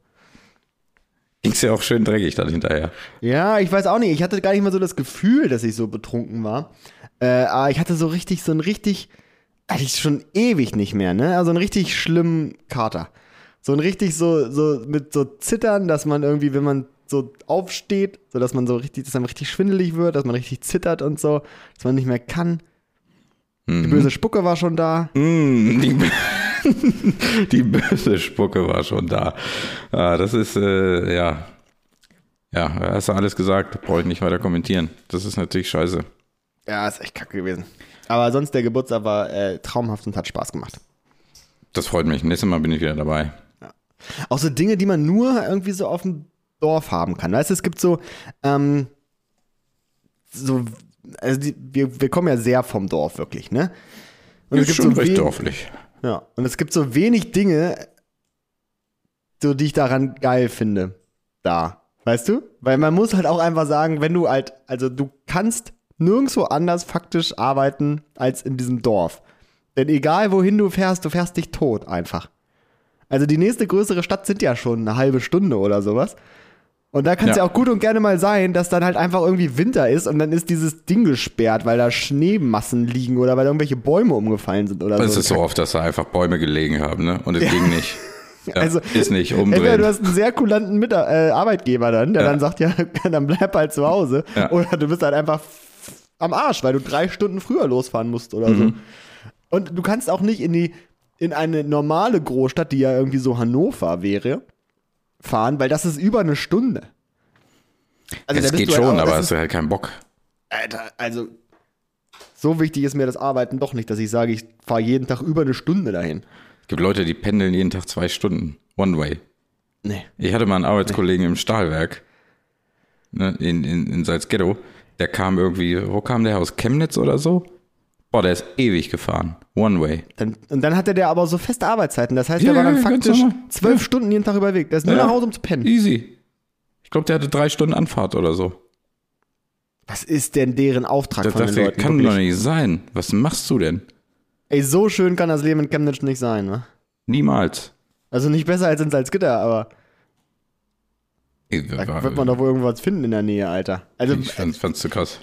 Speaker 1: Ging's ja auch schön dreckig dann hinterher.
Speaker 2: Ja, ich weiß auch nicht. Ich hatte gar nicht mal so das Gefühl, dass ich so betrunken war. Äh, aber ich hatte so richtig, so ein richtig, eigentlich schon ewig nicht mehr, ne? Also einen richtig schlimmen Kater. So ein richtig so, so mit so Zittern, dass man irgendwie, wenn man so aufsteht, so dass man so richtig, dass einem richtig schwindelig wird, dass man richtig zittert und so, dass man nicht mehr kann. Die böse Spucke war schon da.
Speaker 1: Mm, (laughs) die, böse Spucke war schon da. Ah, das ist, äh, ja. Ja, hast du alles gesagt, brauche ich nicht weiter kommentieren. Das ist natürlich scheiße.
Speaker 2: Ja, ist echt kacke gewesen. Aber sonst der Geburtstag war äh, traumhaft und hat Spaß gemacht.
Speaker 1: Das freut mich. Nächstes Mal bin ich wieder dabei.
Speaker 2: Auch so Dinge, die man nur irgendwie so auf dem Dorf haben kann. Weißt du, es gibt so, ähm, so, also die, wir, wir kommen ja sehr vom Dorf, wirklich, ne? Und
Speaker 1: ist schon
Speaker 2: so
Speaker 1: recht dorflich.
Speaker 2: Ja, und es gibt so wenig Dinge, so die ich daran geil finde. Da. Weißt du? Weil man muss halt auch einfach sagen, wenn du halt, also du kannst nirgendwo anders faktisch arbeiten als in diesem Dorf. Denn egal wohin du fährst, du fährst dich tot einfach. Also die nächste größere Stadt sind ja schon eine halbe Stunde oder sowas. Und da kann es ja.
Speaker 1: Ja.
Speaker 2: auch gut und gerne mal sein, dass dann halt einfach irgendwie Winter ist und dann ist dieses Ding gesperrt, weil da Schneemassen liegen oder weil irgendwelche Bäume umgefallen sind oder
Speaker 1: Es
Speaker 2: so.
Speaker 1: ist so oft, dass da einfach Bäume gelegen haben, ne? Und es ging nicht. (laughs) Ja,
Speaker 2: Also,
Speaker 1: ist nicht
Speaker 2: Entweder
Speaker 1: umdrehen.
Speaker 2: du hast einen sehr kulanten Mit äh, Arbeitgeber dann, der
Speaker 1: Ja.
Speaker 2: dann sagt, ja, (laughs) dann bleib halt zu Hause.
Speaker 1: Ja.
Speaker 2: Oder du bist halt einfach am Arsch, weil du drei Stunden früher losfahren musst oder
Speaker 1: Mhm.
Speaker 2: so. Und du kannst auch nicht in die, in eine normale Großstadt, die ja irgendwie so Hannover wäre, fahren, weil das ist über eine Stunde. Also,
Speaker 1: es geht
Speaker 2: halt
Speaker 1: schon,
Speaker 2: auch-
Speaker 1: aber hast du halt keinen Bock.
Speaker 2: Alter, also so wichtig ist mir das Arbeiten doch nicht, dass ich sage, ich fahre jeden Tag über eine Stunde dahin.
Speaker 1: Es gibt Leute, die pendeln jeden Tag zwei Stunden. One way.
Speaker 2: Nee.
Speaker 1: Ich hatte mal einen Arbeitskollegen im Stahlwerk ne, in, in, in Salzgitter. Der kam irgendwie, wo kam der aus? Chemnitz oder so? Boah, der ist ewig gefahren. One way.
Speaker 2: Dann, und dann hatte der aber so feste Arbeitszeiten. Das heißt,
Speaker 1: Ja,
Speaker 2: der war dann
Speaker 1: ja,
Speaker 2: faktisch zwölf Stunden jeden Tag überweg. Der ist nur
Speaker 1: Ja.
Speaker 2: nach Hause, um zu pennen.
Speaker 1: Easy. Ich glaube, der hatte drei Stunden Anfahrt oder so.
Speaker 2: Was ist denn deren Auftrag
Speaker 1: Da
Speaker 2: von den Leuten?
Speaker 1: kann
Speaker 2: wirklich?
Speaker 1: doch nicht sein. Was machst du denn?
Speaker 2: Ey, so schön kann das Leben in Chemnitz nicht sein, ne?
Speaker 1: Niemals.
Speaker 2: Also nicht besser als in Salzgitter, aber
Speaker 1: Ich,
Speaker 2: da wird man doch wohl irgendwas finden in der Nähe, Alter. Also,
Speaker 1: ich fand, fand's zu krass.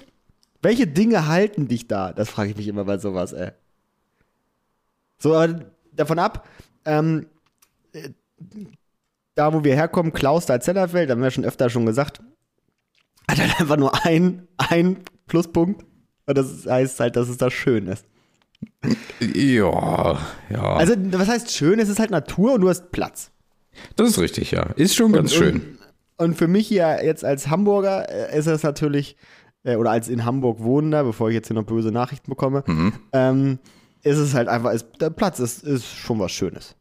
Speaker 2: Welche Dinge halten dich da? Das frage ich mich immer bei sowas, ey. So, aber davon ab, ähm, äh, da wo wir herkommen, Klaus da Zellerfeld, haben wir schon öfter schon gesagt, hat halt einfach nur ein, ein Pluspunkt. Und das heißt halt, dass es da schön ist.
Speaker 1: Ja, ja.
Speaker 2: Also, was heißt schön? Es ist halt Natur und du hast Platz.
Speaker 1: das ist richtig, ja. Ist schon ganz
Speaker 2: und,
Speaker 1: schön.
Speaker 2: Und, und für mich hier jetzt als Hamburger äh, ist es natürlich, äh, oder als in Hamburg Wohnender, bevor ich jetzt hier noch böse Nachrichten bekomme,
Speaker 1: Mhm.
Speaker 2: ähm, ist es halt einfach, ist, der Platz ist, ist schon was Schönes.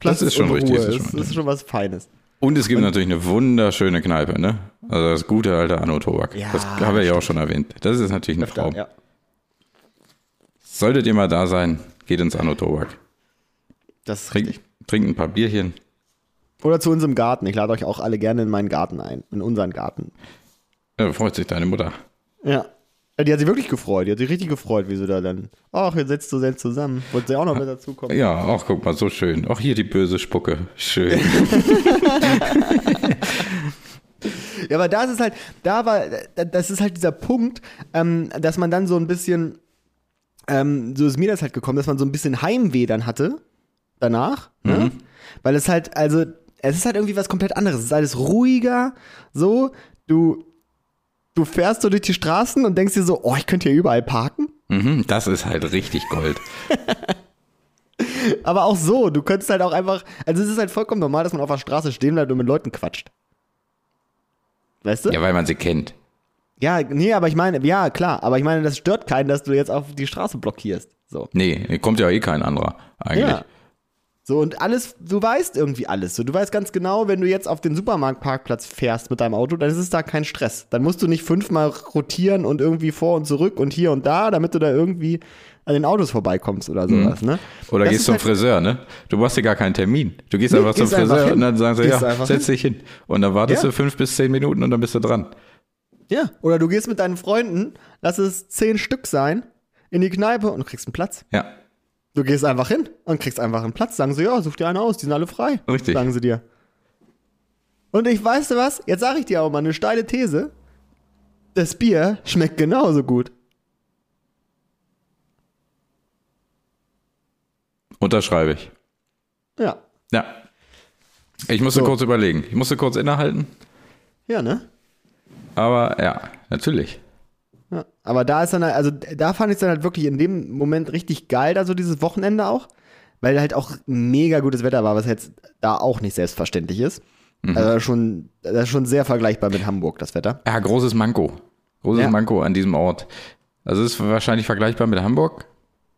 Speaker 1: Das ist schon
Speaker 2: und
Speaker 1: richtig, das ist schon
Speaker 2: ist schon was Feines.
Speaker 1: Und es gibt natürlich eine wunderschöne Kneipe, ne? Also das gute alte Anno Tobak.
Speaker 2: Ja,
Speaker 1: das haben wir ja auch schon erwähnt. Das ist natürlich ein Traum.
Speaker 2: Ja.
Speaker 1: Solltet ihr mal da sein, geht ins Anno Tobak.
Speaker 2: Das ist richtig.
Speaker 1: trinkt ein paar Bierchen.
Speaker 2: Oder zu unserem Garten. Ich lade euch auch alle gerne in meinen Garten ein. In unseren Garten.
Speaker 1: Ja, freut sich deine Mutter.
Speaker 2: Ja. Ja, Die hat sich wirklich gefreut. Die hat sich richtig gefreut, wie sie da dann. Ach, jetzt setzt du selbst zusammen. Wollte sie auch noch mit dazukommen.
Speaker 1: Ja, ach, guck mal, so schön. Auch hier die böse Spucke. Schön. (laughs)
Speaker 2: Ja, aber da ist es halt, da war, das ist halt dieser Punkt, ähm, dass man dann so ein bisschen, ähm, so ist mir das halt gekommen, dass man so ein bisschen Heimweh dann hatte danach, ne? weil es halt, also es ist halt irgendwie was komplett anderes. Es ist alles ruhiger, so, du, du fährst so durch die Straßen und denkst dir so, oh, ich könnte hier überall parken.
Speaker 1: mhm, das ist halt richtig Gold. (laughs)
Speaker 2: Aber auch so, du könntest halt auch einfach, also es ist halt vollkommen normal, dass man auf der Straße stehen bleibt und mit Leuten quatscht. Weißt du?
Speaker 1: Ja, weil man sie kennt.
Speaker 2: Ja, nee, aber ich meine, ja, klar, aber ich meine, das stört keinen, dass du jetzt auf die Straße blockierst. So.
Speaker 1: Nee, kommt ja eh kein anderer eigentlich.
Speaker 2: Ja. So, und alles, du weißt irgendwie alles. So, du weißt ganz genau, wenn du jetzt auf den Supermarktparkplatz fährst mit deinem Auto, dann ist es da kein Stress. Dann musst du nicht fünfmal rotieren und irgendwie vor und zurück und hier und da, damit du da irgendwie an den Autos vorbeikommst oder sowas, ne?
Speaker 1: Oder
Speaker 2: Das
Speaker 1: gehst zum
Speaker 2: halt-
Speaker 1: Friseur, ne? Du machst dir gar keinen Termin. Du gehst
Speaker 2: Nee,
Speaker 1: einfach zum
Speaker 2: gehst einfach
Speaker 1: Friseur
Speaker 2: hin.
Speaker 1: und dann sagen sie,
Speaker 2: Gehst
Speaker 1: ja,
Speaker 2: einfach
Speaker 1: setz dich hin. Und dann wartest
Speaker 2: Ja.
Speaker 1: du fünf bis zehn Minuten und dann bist du dran.
Speaker 2: Ja. Oder du gehst mit deinen Freunden, lass es zehn Stück sein, in die Kneipe und kriegst einen Platz.
Speaker 1: Ja.
Speaker 2: Du gehst einfach hin und kriegst einfach einen Platz. Sagen sie, ja, such dir einen aus, die sind alle frei.
Speaker 1: Richtig.
Speaker 2: Sagen sie dir. Und ich weißt du was? Jetzt sage ich dir auch mal eine steile These. Das Bier schmeckt genauso gut.
Speaker 1: Unterschreibe ich.
Speaker 2: Ja.
Speaker 1: Ja. Ich musste
Speaker 2: So.
Speaker 1: kurz überlegen. Ich musste kurz innehalten.
Speaker 2: Ja, ne?
Speaker 1: Aber ja, natürlich.
Speaker 2: Ja. Aber da ist dann, halt- also da fand ich es dann halt wirklich in dem Moment richtig geil, da so dieses Wochenende auch. Weil halt auch mega gutes Wetter war, was jetzt da auch nicht selbstverständlich ist. Also schon, das ist schon sehr vergleichbar mit Hamburg, das Wetter.
Speaker 1: Ja, großes Manko. Großes
Speaker 2: Ja.
Speaker 1: Manko an diesem Ort. Also es ist wahrscheinlich vergleichbar mit Hamburg.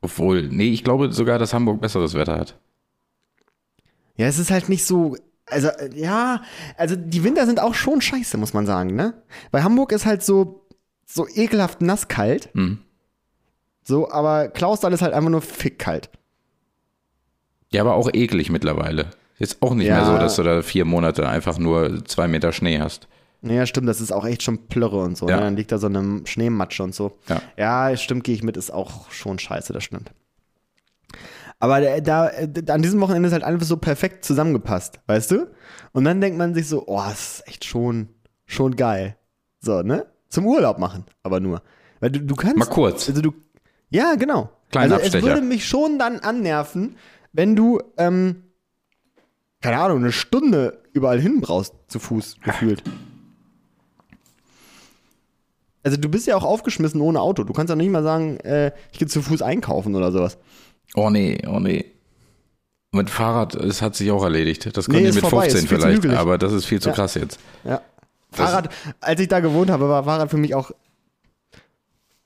Speaker 1: Obwohl, nee, ich glaube sogar, dass Hamburg besseres Wetter hat.
Speaker 2: Ja, es ist halt nicht so. Also, ja, also die Winter sind auch schon scheiße, muss man sagen, ne? Weil Hamburg ist halt so, so ekelhaft nasskalt.
Speaker 1: Mhm.
Speaker 2: So, aber Klausthal ist halt einfach nur fickkalt.
Speaker 1: Ja, aber auch eklig mittlerweile. Ist auch nicht
Speaker 2: Ja.
Speaker 1: mehr so, dass du da vier Monate einfach nur zwei Meter Schnee hast.
Speaker 2: Ja, stimmt, das ist auch echt schon Plörre und so.
Speaker 1: Ja.
Speaker 2: Ne? Dann liegt da so eine Schneematsche und so.
Speaker 1: Ja.
Speaker 2: ja stimmt, gehe ich mit, ist auch schon scheiße, das stimmt. Aber da, da, an diesem Wochenende ist halt alles so perfekt zusammengepasst, weißt du? Und dann denkt man sich so, oh, das ist echt schon, schon geil. So, ne? Zum Urlaub machen, aber nur. Weil du, du kannst.
Speaker 1: Mal kurz.
Speaker 2: Also du. Ja, genau.
Speaker 1: Kleinen
Speaker 2: also es
Speaker 1: Abstecher.
Speaker 2: würde mich schon dann annerven, wenn du, ähm, keine Ahnung, eine Stunde überall hin brauchst, zu Fuß gefühlt. Also du bist ja auch aufgeschmissen ohne Auto. Du kannst ja nicht mal sagen, äh, ich gehe zu Fuß einkaufen oder sowas.
Speaker 1: Oh nee, oh nee. Mit Fahrrad, es hat sich auch erledigt. Das
Speaker 2: Nee,
Speaker 1: könnte
Speaker 2: ist
Speaker 1: mit
Speaker 2: vorbei, ist
Speaker 1: 15
Speaker 2: viel zu
Speaker 1: vielleicht, aber das ist viel zu
Speaker 2: Ja.
Speaker 1: krass jetzt.
Speaker 2: Ja. Fahrrad, als ich da gewohnt habe, war Fahrrad für mich auch.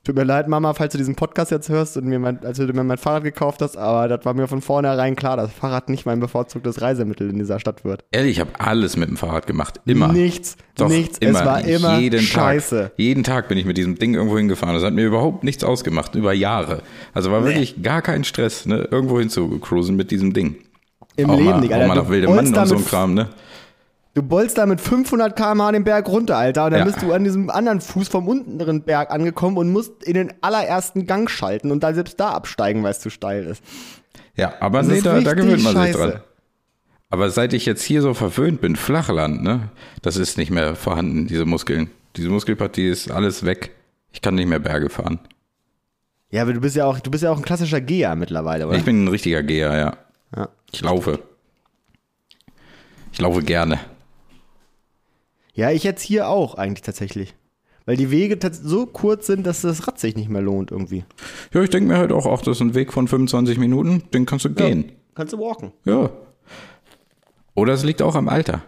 Speaker 2: Tut mir leid, Mama, falls du diesen Podcast jetzt hörst und mir mein, als du mir mein Fahrrad gekauft hast, aber das war mir von vornherein klar, dass Fahrrad nicht mein bevorzugtes Reisemittel in dieser Stadt wird.
Speaker 1: Ehrlich, ich habe alles mit dem Fahrrad gemacht. Immer.
Speaker 2: Nichts,
Speaker 1: Doch,
Speaker 2: nichts.
Speaker 1: immer.
Speaker 2: Es war immer
Speaker 1: jeden
Speaker 2: scheiße.
Speaker 1: Tag. Jeden Tag bin ich mit diesem Ding irgendwo hingefahren. Das hat mir überhaupt nichts ausgemacht, über Jahre. Also war wirklich gar kein Stress, ne? irgendwo hin zu cruisen mit diesem Ding.
Speaker 2: Im
Speaker 1: auch
Speaker 2: Leben
Speaker 1: mal,
Speaker 2: nicht,
Speaker 1: auch
Speaker 2: Alter.
Speaker 1: mal
Speaker 2: Du
Speaker 1: nach Wilde Mann und so ein Kram, ne?
Speaker 2: Du bolst da mit 500 km/h den Berg runter, Alter, und dann
Speaker 1: Ja.
Speaker 2: bist du an diesem anderen Fuß vom unteren Berg angekommen und musst in den allerersten Gang schalten und dann selbst da absteigen, weil es zu steil ist.
Speaker 1: Ja, aber
Speaker 2: Das
Speaker 1: nee, da, da gewöhnt man sich
Speaker 2: scheiße.
Speaker 1: dran. Aber seit ich jetzt hier so verwöhnt bin, Flachland, ne, das ist nicht mehr vorhanden, diese Muskeln. Diese Muskelpartie ist alles weg. Ich kann nicht mehr Berge fahren.
Speaker 2: Ja, aber du bist ja auch, du bist ja auch ein klassischer Geher mittlerweile, oder?
Speaker 1: Ich bin ein richtiger Geher, ja.
Speaker 2: Ja.
Speaker 1: Ich laufe. Ich laufe gerne.
Speaker 2: Ja, ich jetzt hier auch eigentlich tatsächlich. Weil die Wege so kurz sind, dass das Rad sich nicht mehr lohnt irgendwie.
Speaker 1: Ja, ich denke mir halt auch, ach, das ist ein Weg von 25 Minuten, den kannst du gehen.
Speaker 2: Kannst du walken.
Speaker 1: Ja. Oder es liegt auch am Alter.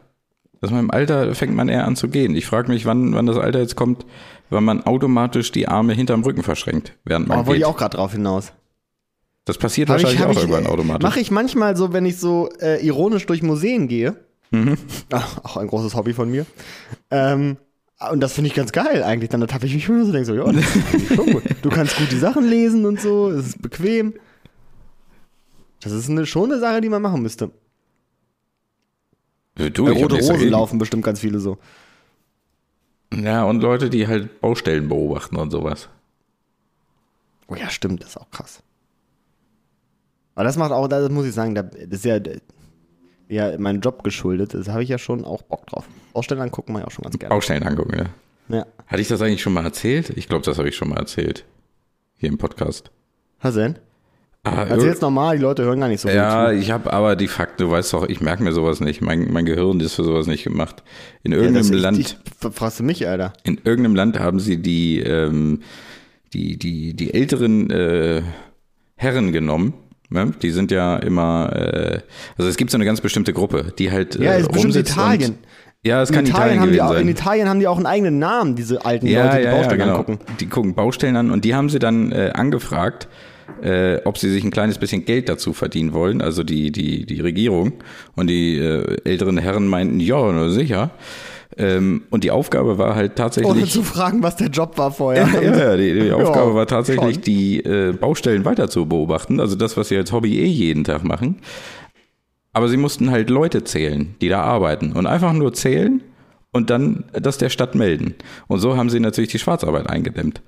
Speaker 1: Dass man im Alter fängt man eher an zu gehen. Ich frage mich, wann, wann das Alter jetzt kommt, wann man automatisch die Arme hinterm Rücken verschränkt, während man
Speaker 2: Aber wollte
Speaker 1: geht.
Speaker 2: ich auch gerade drauf hinaus.
Speaker 1: das passiert
Speaker 2: Hab
Speaker 1: wahrscheinlich
Speaker 2: hab
Speaker 1: auch irgendwann automatisch.
Speaker 2: Mache ich manchmal so, wenn ich so äh, ironisch durch Museen gehe.
Speaker 1: Mhm.
Speaker 2: Auch ein großes Hobby von mir. Ähm, und das finde ich ganz geil eigentlich. Dann tappe ich mich immer so denke so, ja, das ist (laughs) schon gut. Du kannst gut die Sachen lesen und so, es ist bequem. Das ist eine, schon eine Sache, die man machen müsste.
Speaker 1: du, ich hab
Speaker 2: Rote Rosen
Speaker 1: dagegen.
Speaker 2: laufen bestimmt ganz viele so.
Speaker 1: Ja, und Leute, die halt Baustellen beobachten und sowas.
Speaker 2: Oh ja, stimmt, das ist auch krass. Aber das macht auch, das muss ich sagen, da- das ist ja, ja mein Job geschuldet. Das habe ich ja schon auch Bock drauf. Baustellen angucken mache ich auch schon ganz gerne.
Speaker 1: Baustellen angucken, ja.
Speaker 2: Ja.
Speaker 1: Hatte ich das eigentlich schon mal erzählt? Ich glaube, das habe ich schon mal erzählt. Hier im Podcast.
Speaker 2: Was denn?
Speaker 1: Ah,
Speaker 2: Also jetzt normal, die Leute hören gar nicht so
Speaker 1: Ja,
Speaker 2: gut
Speaker 1: ich habe aber die Fakten, du weißt doch, ich merke mir sowas nicht. Mein, mein Gehirn ist für sowas nicht gemacht. In irgendeinem
Speaker 2: ja,
Speaker 1: Land,
Speaker 2: ich, fragst du mich, Alter?
Speaker 1: in irgendeinem Land haben sie die, ähm, die, die, die älteren äh, Herren genommen. Ne? Die sind ja immer, äh, also es gibt so eine ganz bestimmte Gruppe, die halt
Speaker 2: Ja,
Speaker 1: äh,
Speaker 2: ist bestimmt Italien.
Speaker 1: Und, ja, es
Speaker 2: In
Speaker 1: kann Italien,
Speaker 2: haben die auch, in
Speaker 1: sein.
Speaker 2: Italien haben die auch einen eigenen Namen, diese alten
Speaker 1: Ja,
Speaker 2: Leute, die
Speaker 1: ja, ja,
Speaker 2: Baustellen
Speaker 1: genau.
Speaker 2: angucken.
Speaker 1: Die gucken Baustellen an und die haben sie dann äh, angefragt, äh, ob sie sich ein kleines bisschen Geld dazu verdienen wollen, also die, die, die Regierung. Und die äh, älteren Herren meinten, ja, sicher. Ähm, und die Aufgabe war halt
Speaker 2: Ohne
Speaker 1: tatsächlich.
Speaker 2: zu fragen, was der Job war vorher.
Speaker 1: Ja, ja, die, die (laughs) Aufgabe
Speaker 2: Ja,
Speaker 1: war tatsächlich,
Speaker 2: schon.
Speaker 1: die äh, Baustellen weiter zu beobachten. Also das, was sie als Hobby eh jeden Tag machen. Aber sie mussten halt Leute zählen, die da arbeiten. Und einfach nur zählen und dann das der Stadt melden. Und so haben sie natürlich die Schwarzarbeit eingedämmt.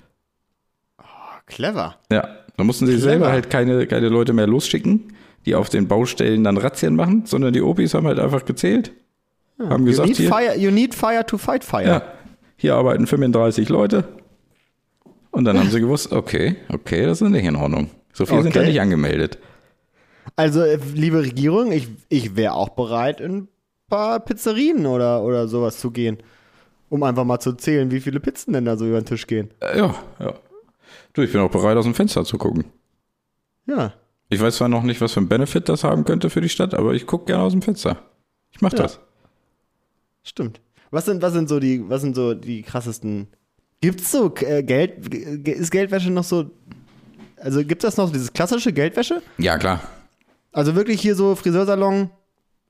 Speaker 2: Clever.
Speaker 1: Ja, da mussten sie
Speaker 2: Clever.
Speaker 1: selber halt keine, keine Leute mehr losschicken, die auf den Baustellen dann Razzien machen, sondern die Opis haben halt einfach gezählt. Haben
Speaker 2: You
Speaker 1: gesagt,
Speaker 2: need,
Speaker 1: hier,
Speaker 2: fire, you need fire to fight fire.
Speaker 1: ja, hier arbeiten 35 Leute. Und dann haben sie gewusst, okay, okay, das ist nicht in Ordnung. So viel sind da
Speaker 2: Okay.
Speaker 1: nicht angemeldet.
Speaker 2: Also, äh, liebe Regierung, ich, ich wäre auch bereit, in ein paar Pizzerien oder, oder sowas zu gehen. Um einfach mal zu zählen, wie viele Pizzen denn da so über den Tisch gehen.
Speaker 1: Äh, ja, ja. Du, ich bin auch bereit, aus dem Fenster zu gucken.
Speaker 2: Ja.
Speaker 1: Ich weiß zwar noch nicht, was für ein Benefit das haben könnte für die Stadt, aber ich gucke gerne aus dem Fenster. Ich mach
Speaker 2: Ja.
Speaker 1: das.
Speaker 2: Stimmt. Was sind, was sind so die, was sind so die krassesten? Gibt's so äh, Geld, g- ist Geldwäsche noch so, also gibt das noch dieses klassische Geldwäsche?
Speaker 1: Ja, klar.
Speaker 2: Also wirklich hier so Friseursalon,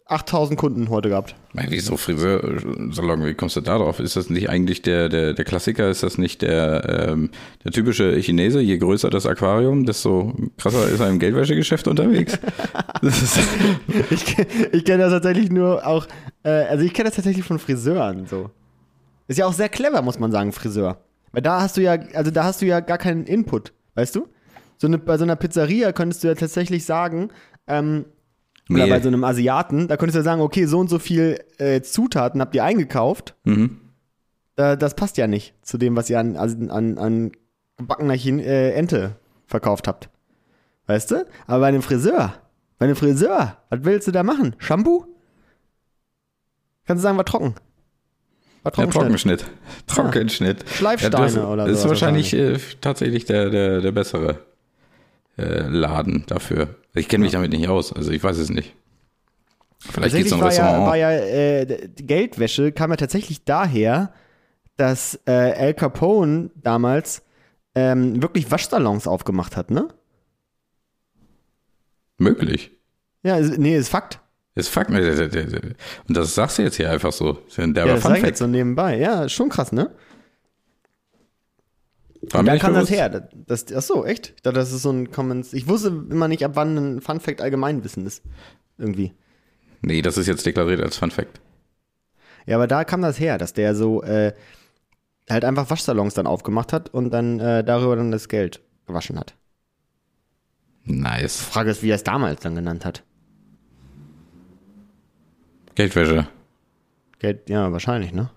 Speaker 2: 8000 Kunden heute gehabt.
Speaker 1: Wieso Friseursalon, wie kommst du da drauf? Ist das nicht eigentlich der, der, der Klassiker? Ist das nicht der, ähm, der typische Chinese? Je größer das Aquarium, desto krasser ist er im Geldwäschegeschäft unterwegs. (laughs)
Speaker 2: Ich, ich kenne das tatsächlich nur auch, äh, also ich kenne das tatsächlich von Friseuren so. Ist ja auch sehr clever, muss man sagen, Friseur. Weil da hast du ja, also da hast du ja gar keinen Input, weißt du? So eine, bei so einer Pizzeria könntest du ja tatsächlich sagen, ähm, oder bei so einem Asiaten, da könntest du ja sagen, okay, so und so viel äh, Zutaten habt ihr eingekauft.
Speaker 1: mhm.
Speaker 2: Da, das passt ja nicht zu dem, was ihr an, an, an, an gebackener Chin äh, Ente verkauft habt. Weißt du? Aber bei einem Friseur, bei einem Friseur, was willst du da machen? Shampoo? Kannst du sagen, war trocken. War
Speaker 1: Ja,
Speaker 2: Trockenschnitt.
Speaker 1: Trockenschnitt. Trockenschnitt.
Speaker 2: Schleifsteine
Speaker 1: das
Speaker 2: oder
Speaker 1: ist
Speaker 2: sowas
Speaker 1: wahrscheinlich äh, tatsächlich der, der, der bessere äh, Laden dafür. Ich kenne mich damit nicht aus, also ich weiß es nicht. Vielleicht gibt es
Speaker 2: ja,
Speaker 1: Restaurant.
Speaker 2: war ja äh, Geldwäsche kam ja tatsächlich daher, dass äh, Al Capone damals ähm, wirklich Waschsalons aufgemacht hat, ne?
Speaker 1: Möglich.
Speaker 2: Ja, ist, nee, ist Fakt.
Speaker 1: Ist Fakt. Und das sagst du jetzt hier einfach so. Das ist ein derber
Speaker 2: Ja, das
Speaker 1: Fun Fact.
Speaker 2: jetzt so nebenbei. Ja, schon krass, ne?
Speaker 1: War
Speaker 2: da kam das her. Das, ach so, echt? Ich dachte, das ist so ein Commons. Ich wusste immer nicht, ab wann ein Fun Fact Allgemeinwissen ist. Irgendwie.
Speaker 1: Nee, das ist jetzt deklariert als Fun Fact.
Speaker 2: Ja, aber da kam das her, dass der so äh, halt einfach Waschsalons dann aufgemacht hat und dann äh, darüber dann das Geld gewaschen hat.
Speaker 1: Nice.
Speaker 2: Frage ist, wie er es damals dann genannt hat.
Speaker 1: Geldwäsche.
Speaker 2: Geld, ja, wahrscheinlich, ne?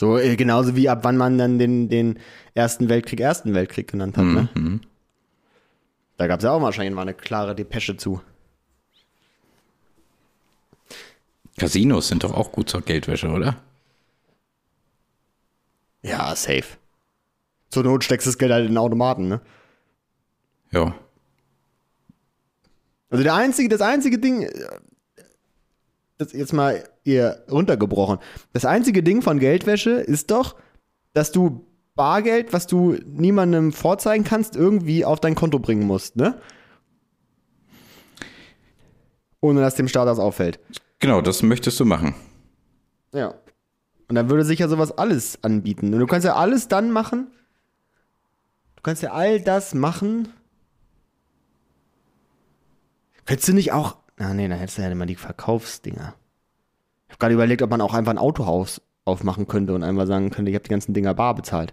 Speaker 2: So äh, genauso wie ab wann man dann den, den Ersten Weltkrieg Ersten Weltkrieg genannt hat, ne?
Speaker 1: Mhm.
Speaker 2: Da gab es ja auch wahrscheinlich mal eine klare Depesche zu.
Speaker 1: Casinos sind doch auch gut zur Geldwäsche, oder?
Speaker 2: Ja, safe. Zur Not steckst du das Geld halt in den Automaten, ne?
Speaker 1: Ja.
Speaker 2: Also der einzige, das einzige Ding, äh, das jetzt mal eher runtergebrochen. Das einzige Ding von Geldwäsche ist doch, dass du Bargeld, was du niemandem vorzeigen kannst, irgendwie auf dein Konto bringen musst, ne? Ohne dass dem Staat das auffällt.
Speaker 1: Genau, das möchtest du machen.
Speaker 2: Ja. Und dann würde sich ja sowas alles anbieten. Und du kannst ja alles dann machen. Du kannst ja all das machen. Könntest du nicht auch. Ah, nee, dann hättest du ja immer die Verkaufsdinger. Ich habe gerade überlegt, ob man auch einfach ein Autohaus aufmachen könnte und einfach sagen könnte, ich habe die ganzen Dinger bar bezahlt.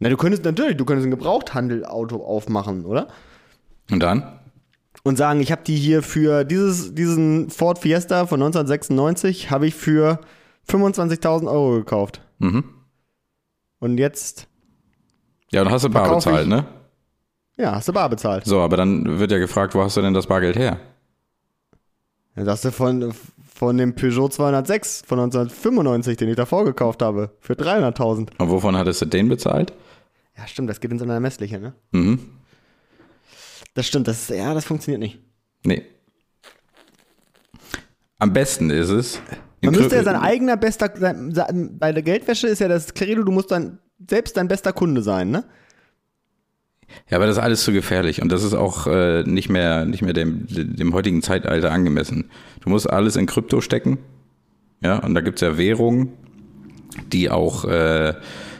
Speaker 2: Na, du könntest natürlich, du könntest ein Gebrauchthandel-Auto aufmachen, oder?
Speaker 1: Und dann?
Speaker 2: und sagen, ich habe die hier für dieses, diesen Ford Fiesta von 1996 habe ich für 25.000 Euro gekauft.
Speaker 1: Mhm.
Speaker 2: Und jetzt,
Speaker 1: Ja, dann hast du bar bezahlt,
Speaker 2: ich-
Speaker 1: ne?
Speaker 2: Ja, hast du bar bezahlt.
Speaker 1: So, aber dann wird ja gefragt, wo hast du denn das Bargeld her?
Speaker 2: Dann sagst du von, von dem Peugeot 206 von 1995, den ich davor gekauft habe, für 300.000.
Speaker 1: Und wovon hattest du den bezahlt?
Speaker 2: Ja, stimmt, das geht ins Unermessliche, ne?
Speaker 1: Mhm.
Speaker 2: Das stimmt, das ja, das funktioniert nicht.
Speaker 1: Nee. Am besten ist es.
Speaker 2: Man müsste ja sein eigener bester, sein, bei der Geldwäsche ist ja das Credo, du musst dann selbst dein bester Kunde sein, ne?
Speaker 1: Ja, aber das ist alles zu gefährlich und das ist auch äh, nicht mehr, nicht mehr dem, dem heutigen Zeitalter angemessen. Du musst alles in Krypto stecken. Ja, und da gibt's ja Währungen, die auch, äh,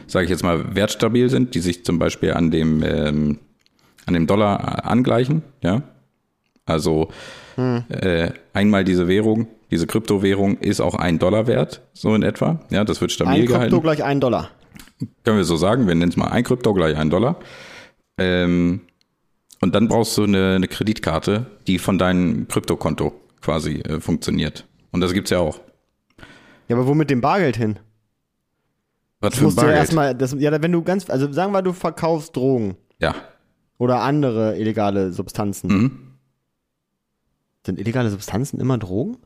Speaker 1: sage ich jetzt mal, wertstabil sind, die sich zum Beispiel an dem, ähm, an dem Dollar angleichen. Ja, also äh, einmal diese Währung, diese Kryptowährung ist auch ein Dollar wert, so in etwa. Ja, das wird stabil
Speaker 2: Ein
Speaker 1: gehalten.
Speaker 2: Krypto gleich ein Dollar.
Speaker 1: Können wir so sagen, wir nennen es mal ein Krypto gleich ein Dollar. Ähm, und dann brauchst du eine, eine Kreditkarte, die von deinem Kryptokonto quasi äh, funktioniert. Und das gibt's ja auch.
Speaker 2: Ja, aber wo mit dem Bargeld hin?
Speaker 1: Was
Speaker 2: Das
Speaker 1: für ein
Speaker 2: musst du ja
Speaker 1: Bargeld?
Speaker 2: erstmal, das, ja, wenn du ganz, also sagen wir, du verkaufst Drogen
Speaker 1: ja.
Speaker 2: oder andere illegale Substanzen.
Speaker 1: Mhm.
Speaker 2: Sind illegale Substanzen immer Drogen?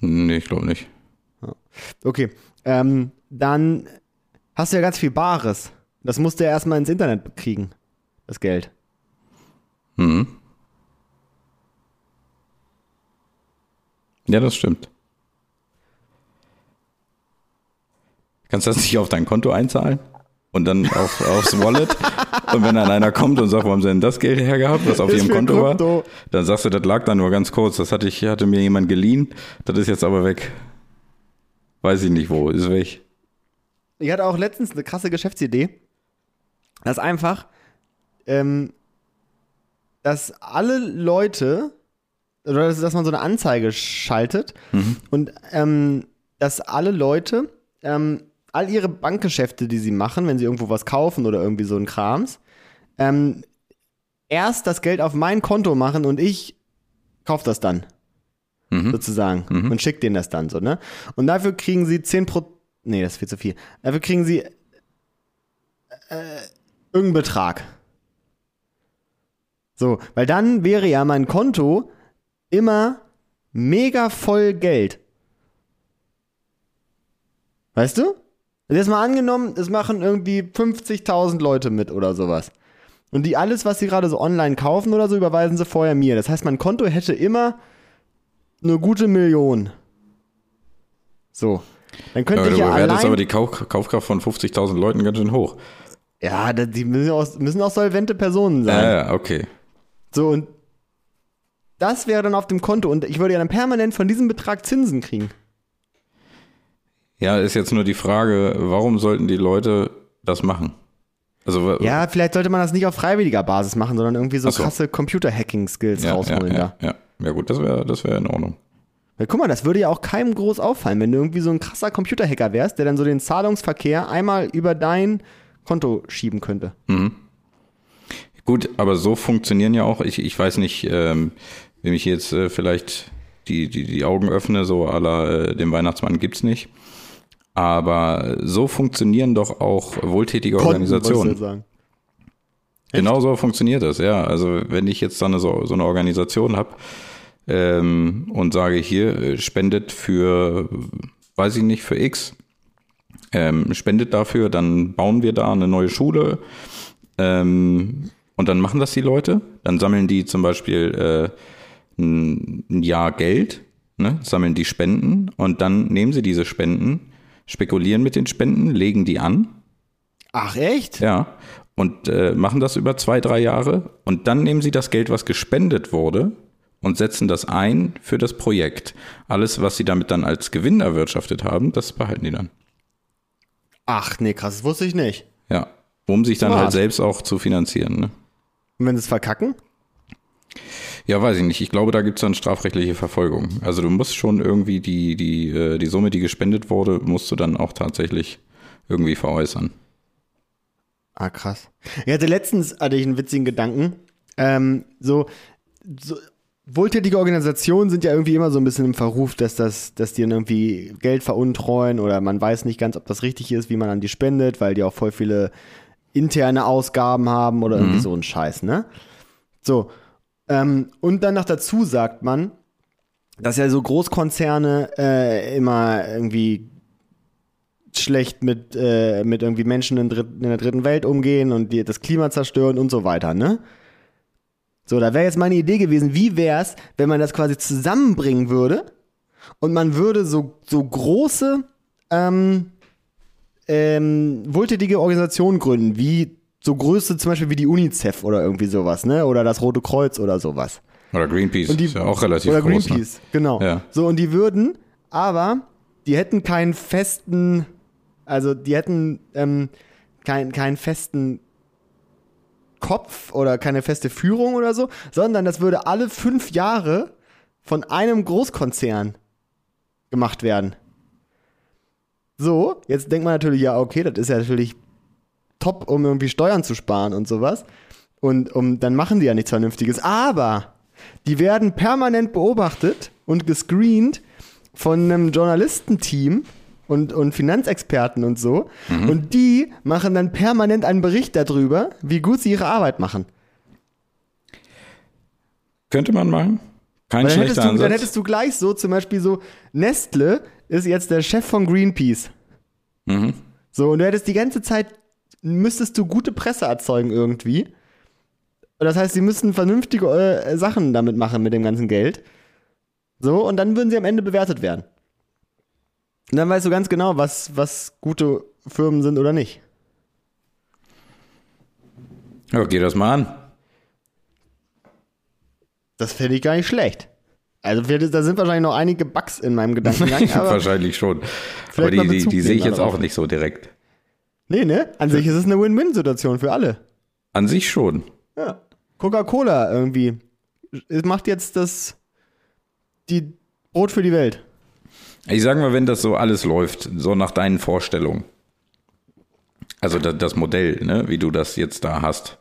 Speaker 1: Nee, ich glaube nicht.
Speaker 2: Okay. Ähm, dann hast du ja ganz viel Bares. Das musst du ja erstmal ins Internet kriegen, das Geld.
Speaker 1: Mhm. Ja, das stimmt. Kannst du das nicht auf dein Konto einzahlen? Und dann auf, (laughs) aufs Wallet? Und wenn dann einer kommt und sagt, wo haben sie denn das Geld hergehabt, was auf
Speaker 2: Ist
Speaker 1: ihrem Konto war? Dann sagst du, das lag da nur ganz kurz. Das hatte ich, hatte mir jemand geliehen. Das ist jetzt aber weg. Weiß ich nicht wo, ist weg.
Speaker 2: Ich hatte auch letztens eine krasse Geschäftsidee, dass einfach, ähm, dass alle Leute, oder dass, dass man so eine Anzeige schaltet und ähm, dass alle Leute ähm, all ihre Bankgeschäfte, die sie machen, wenn sie irgendwo was kaufen oder irgendwie so ein Krams, ähm, erst das Geld auf mein Konto machen und ich kauf das dann. Sozusagen. Und schick denen das dann so, ne? Und dafür kriegen sie 10 Pro. Nee, das ist viel zu viel. Dafür kriegen sie äh, irgendeinen Betrag. So, weil dann wäre ja mein Konto immer mega voll Geld. Weißt du? Also Jetzt mal angenommen, es machen irgendwie 50.000 Leute mit oder sowas. Und die alles, was sie gerade so online kaufen oder so, überweisen sie vorher mir. Das heißt, mein Konto hätte immer eine gute Million. So. Dann könnte
Speaker 1: Aber
Speaker 2: ich ja allein...
Speaker 1: aber die Kauf, Kaufkraft von 50.000 Leuten ganz schön hoch.
Speaker 2: Ja, die müssen auch, müssen auch solvente Personen sein.
Speaker 1: Ja, ja, okay.
Speaker 2: So, und das wäre dann auf dem Konto. Und ich würde ja dann permanent von diesem Betrag Zinsen kriegen.
Speaker 1: Ja, ist jetzt nur die Frage, warum sollten die Leute das machen? Also,
Speaker 2: Ja, vielleicht sollte man das nicht auf freiwilliger Basis machen, sondern irgendwie so
Speaker 1: so.
Speaker 2: krasse Computer-Hacking-Skills
Speaker 1: ja, ja,
Speaker 2: rausholen
Speaker 1: ja,
Speaker 2: da.
Speaker 1: ja. ja, gut, das wäre das wär in Ordnung.
Speaker 2: Weil guck mal, das würde ja auch keinem groß auffallen, wenn du irgendwie so ein krasser Computerhacker wärst, der dann so den Zahlungsverkehr einmal über dein Konto schieben könnte.
Speaker 1: Gut, aber so funktionieren ja auch, ich, ich weiß nicht, ähm, wem ich jetzt äh, vielleicht die, die, die Augen öffne, so aller äh, dem Weihnachtsmann gibt's nicht. Aber so funktionieren doch auch wohltätige
Speaker 2: Konten,
Speaker 1: Organisationen.
Speaker 2: sagen.
Speaker 1: Genau so funktioniert das, ja. Also wenn ich jetzt dann so, so eine Organisation habe ähm, und sage, hier äh, spendet für, weiß ich nicht, für X ähm, spendet dafür, dann bauen wir da eine neue Schule. Ähm, und dann machen das die Leute. Dann sammeln die zum Beispiel äh, ein, ein Jahr Geld, ne? sammeln die Spenden und dann nehmen sie diese Spenden, spekulieren mit den Spenden, legen die an
Speaker 2: Ach, echt?
Speaker 1: ja, und äh, machen das über zwei, drei Jahre und dann nehmen sie das Geld, was gespendet wurde und setzen das ein für das Projekt. Alles, was sie damit dann als Gewinn erwirtschaftet haben, das behalten die dann.
Speaker 2: Ach, nee, krass, das wusste ich nicht.
Speaker 1: Ja, um sich dann
Speaker 2: Smart.
Speaker 1: halt selbst auch zu finanzieren. Ne?
Speaker 2: Und wenn sie es verkacken?
Speaker 1: Ja, weiß ich nicht. Ich glaube, da gibt's dann strafrechtliche Verfolgung. Also du musst schon irgendwie die, die, äh, die Summe, die gespendet wurde, musst du dann auch tatsächlich irgendwie veräußern.
Speaker 2: Ah, krass. Ich hatte letztens hatte ich einen witzigen Gedanken. Ähm, so, so wohltätige Organisationen sind ja irgendwie immer so ein bisschen im Verruf, dass das, dass die irgendwie Geld veruntreuen oder man weiß nicht ganz, ob das richtig ist, wie man an die spendet, weil die auch voll viele interne Ausgaben haben oder irgendwie so ein Scheiß, ne? So. Ähm, und dann noch dazu sagt man, dass ja so Großkonzerne äh, immer irgendwie schlecht mit, äh, mit irgendwie Menschen in, dritt, in der dritten Welt umgehen und die das Klima zerstören und so weiter, ne? So, da wäre jetzt meine Idee gewesen, wie wäre es, wenn man das quasi zusammenbringen würde und man würde so, so große ähm, ähm, wohltätige Organisationen gründen, wie so Größe zum Beispiel wie die UNICEF oder irgendwie sowas, ne? Oder das Rote Kreuz oder sowas.
Speaker 1: Oder Greenpeace
Speaker 2: Und die,
Speaker 1: ist ja auch relativ
Speaker 2: oder
Speaker 1: groß.
Speaker 2: Greenpeace, genau.
Speaker 1: Ja.
Speaker 2: So, und die würden, aber die hätten keinen festen, also die hätten ähm, kein, keinen festen Kopf oder keine feste Führung oder so, sondern das würde alle fünf Jahre von einem Großkonzern gemacht werden. So, jetzt denkt man natürlich, ja, okay, das ist ja natürlich top, um irgendwie Steuern zu sparen und sowas. Und um, dann machen die ja nichts Vernünftiges. Aber die werden permanent beobachtet und gescreent von einem Journalistenteam und, und Finanzexperten und so. Und die machen dann permanent einen Bericht darüber, wie gut sie ihre Arbeit machen.
Speaker 1: Könnte man machen. Kein
Speaker 2: dann hättest,
Speaker 1: schlechter
Speaker 2: du, dann hättest du gleich so zum Beispiel so, Nestle ist jetzt der Chef von Greenpeace.
Speaker 1: Mhm.
Speaker 2: So, und du hättest die ganze Zeit, müsstest du gute Presse erzeugen irgendwie. Und das heißt, sie müssen vernünftige äh, Sachen damit machen mit dem ganzen Geld. So, und dann würden sie am Ende bewertet werden. Und dann weißt du ganz genau, was, was gute Firmen sind oder nicht.
Speaker 1: Ja, geh das mal an.
Speaker 2: Das finde ich gar nicht schlecht. Also, wir- da sind wahrscheinlich noch einige Bugs in meinem Gedankengang, (laughs)
Speaker 1: Wahrscheinlich schon. (laughs) Aber die, die, die sehe ich jetzt auch nicht so direkt.
Speaker 2: nee, ne? An sich ist es eine Win-Win-Situation für alle.
Speaker 1: An sich schon.
Speaker 2: Ja. Coca-Cola irgendwie es macht jetzt das die Brot für die Welt.
Speaker 1: Ich sag mal, wenn das so alles läuft, so nach deinen Vorstellungen. Also das, das Modell, ne, wie du das jetzt da hast,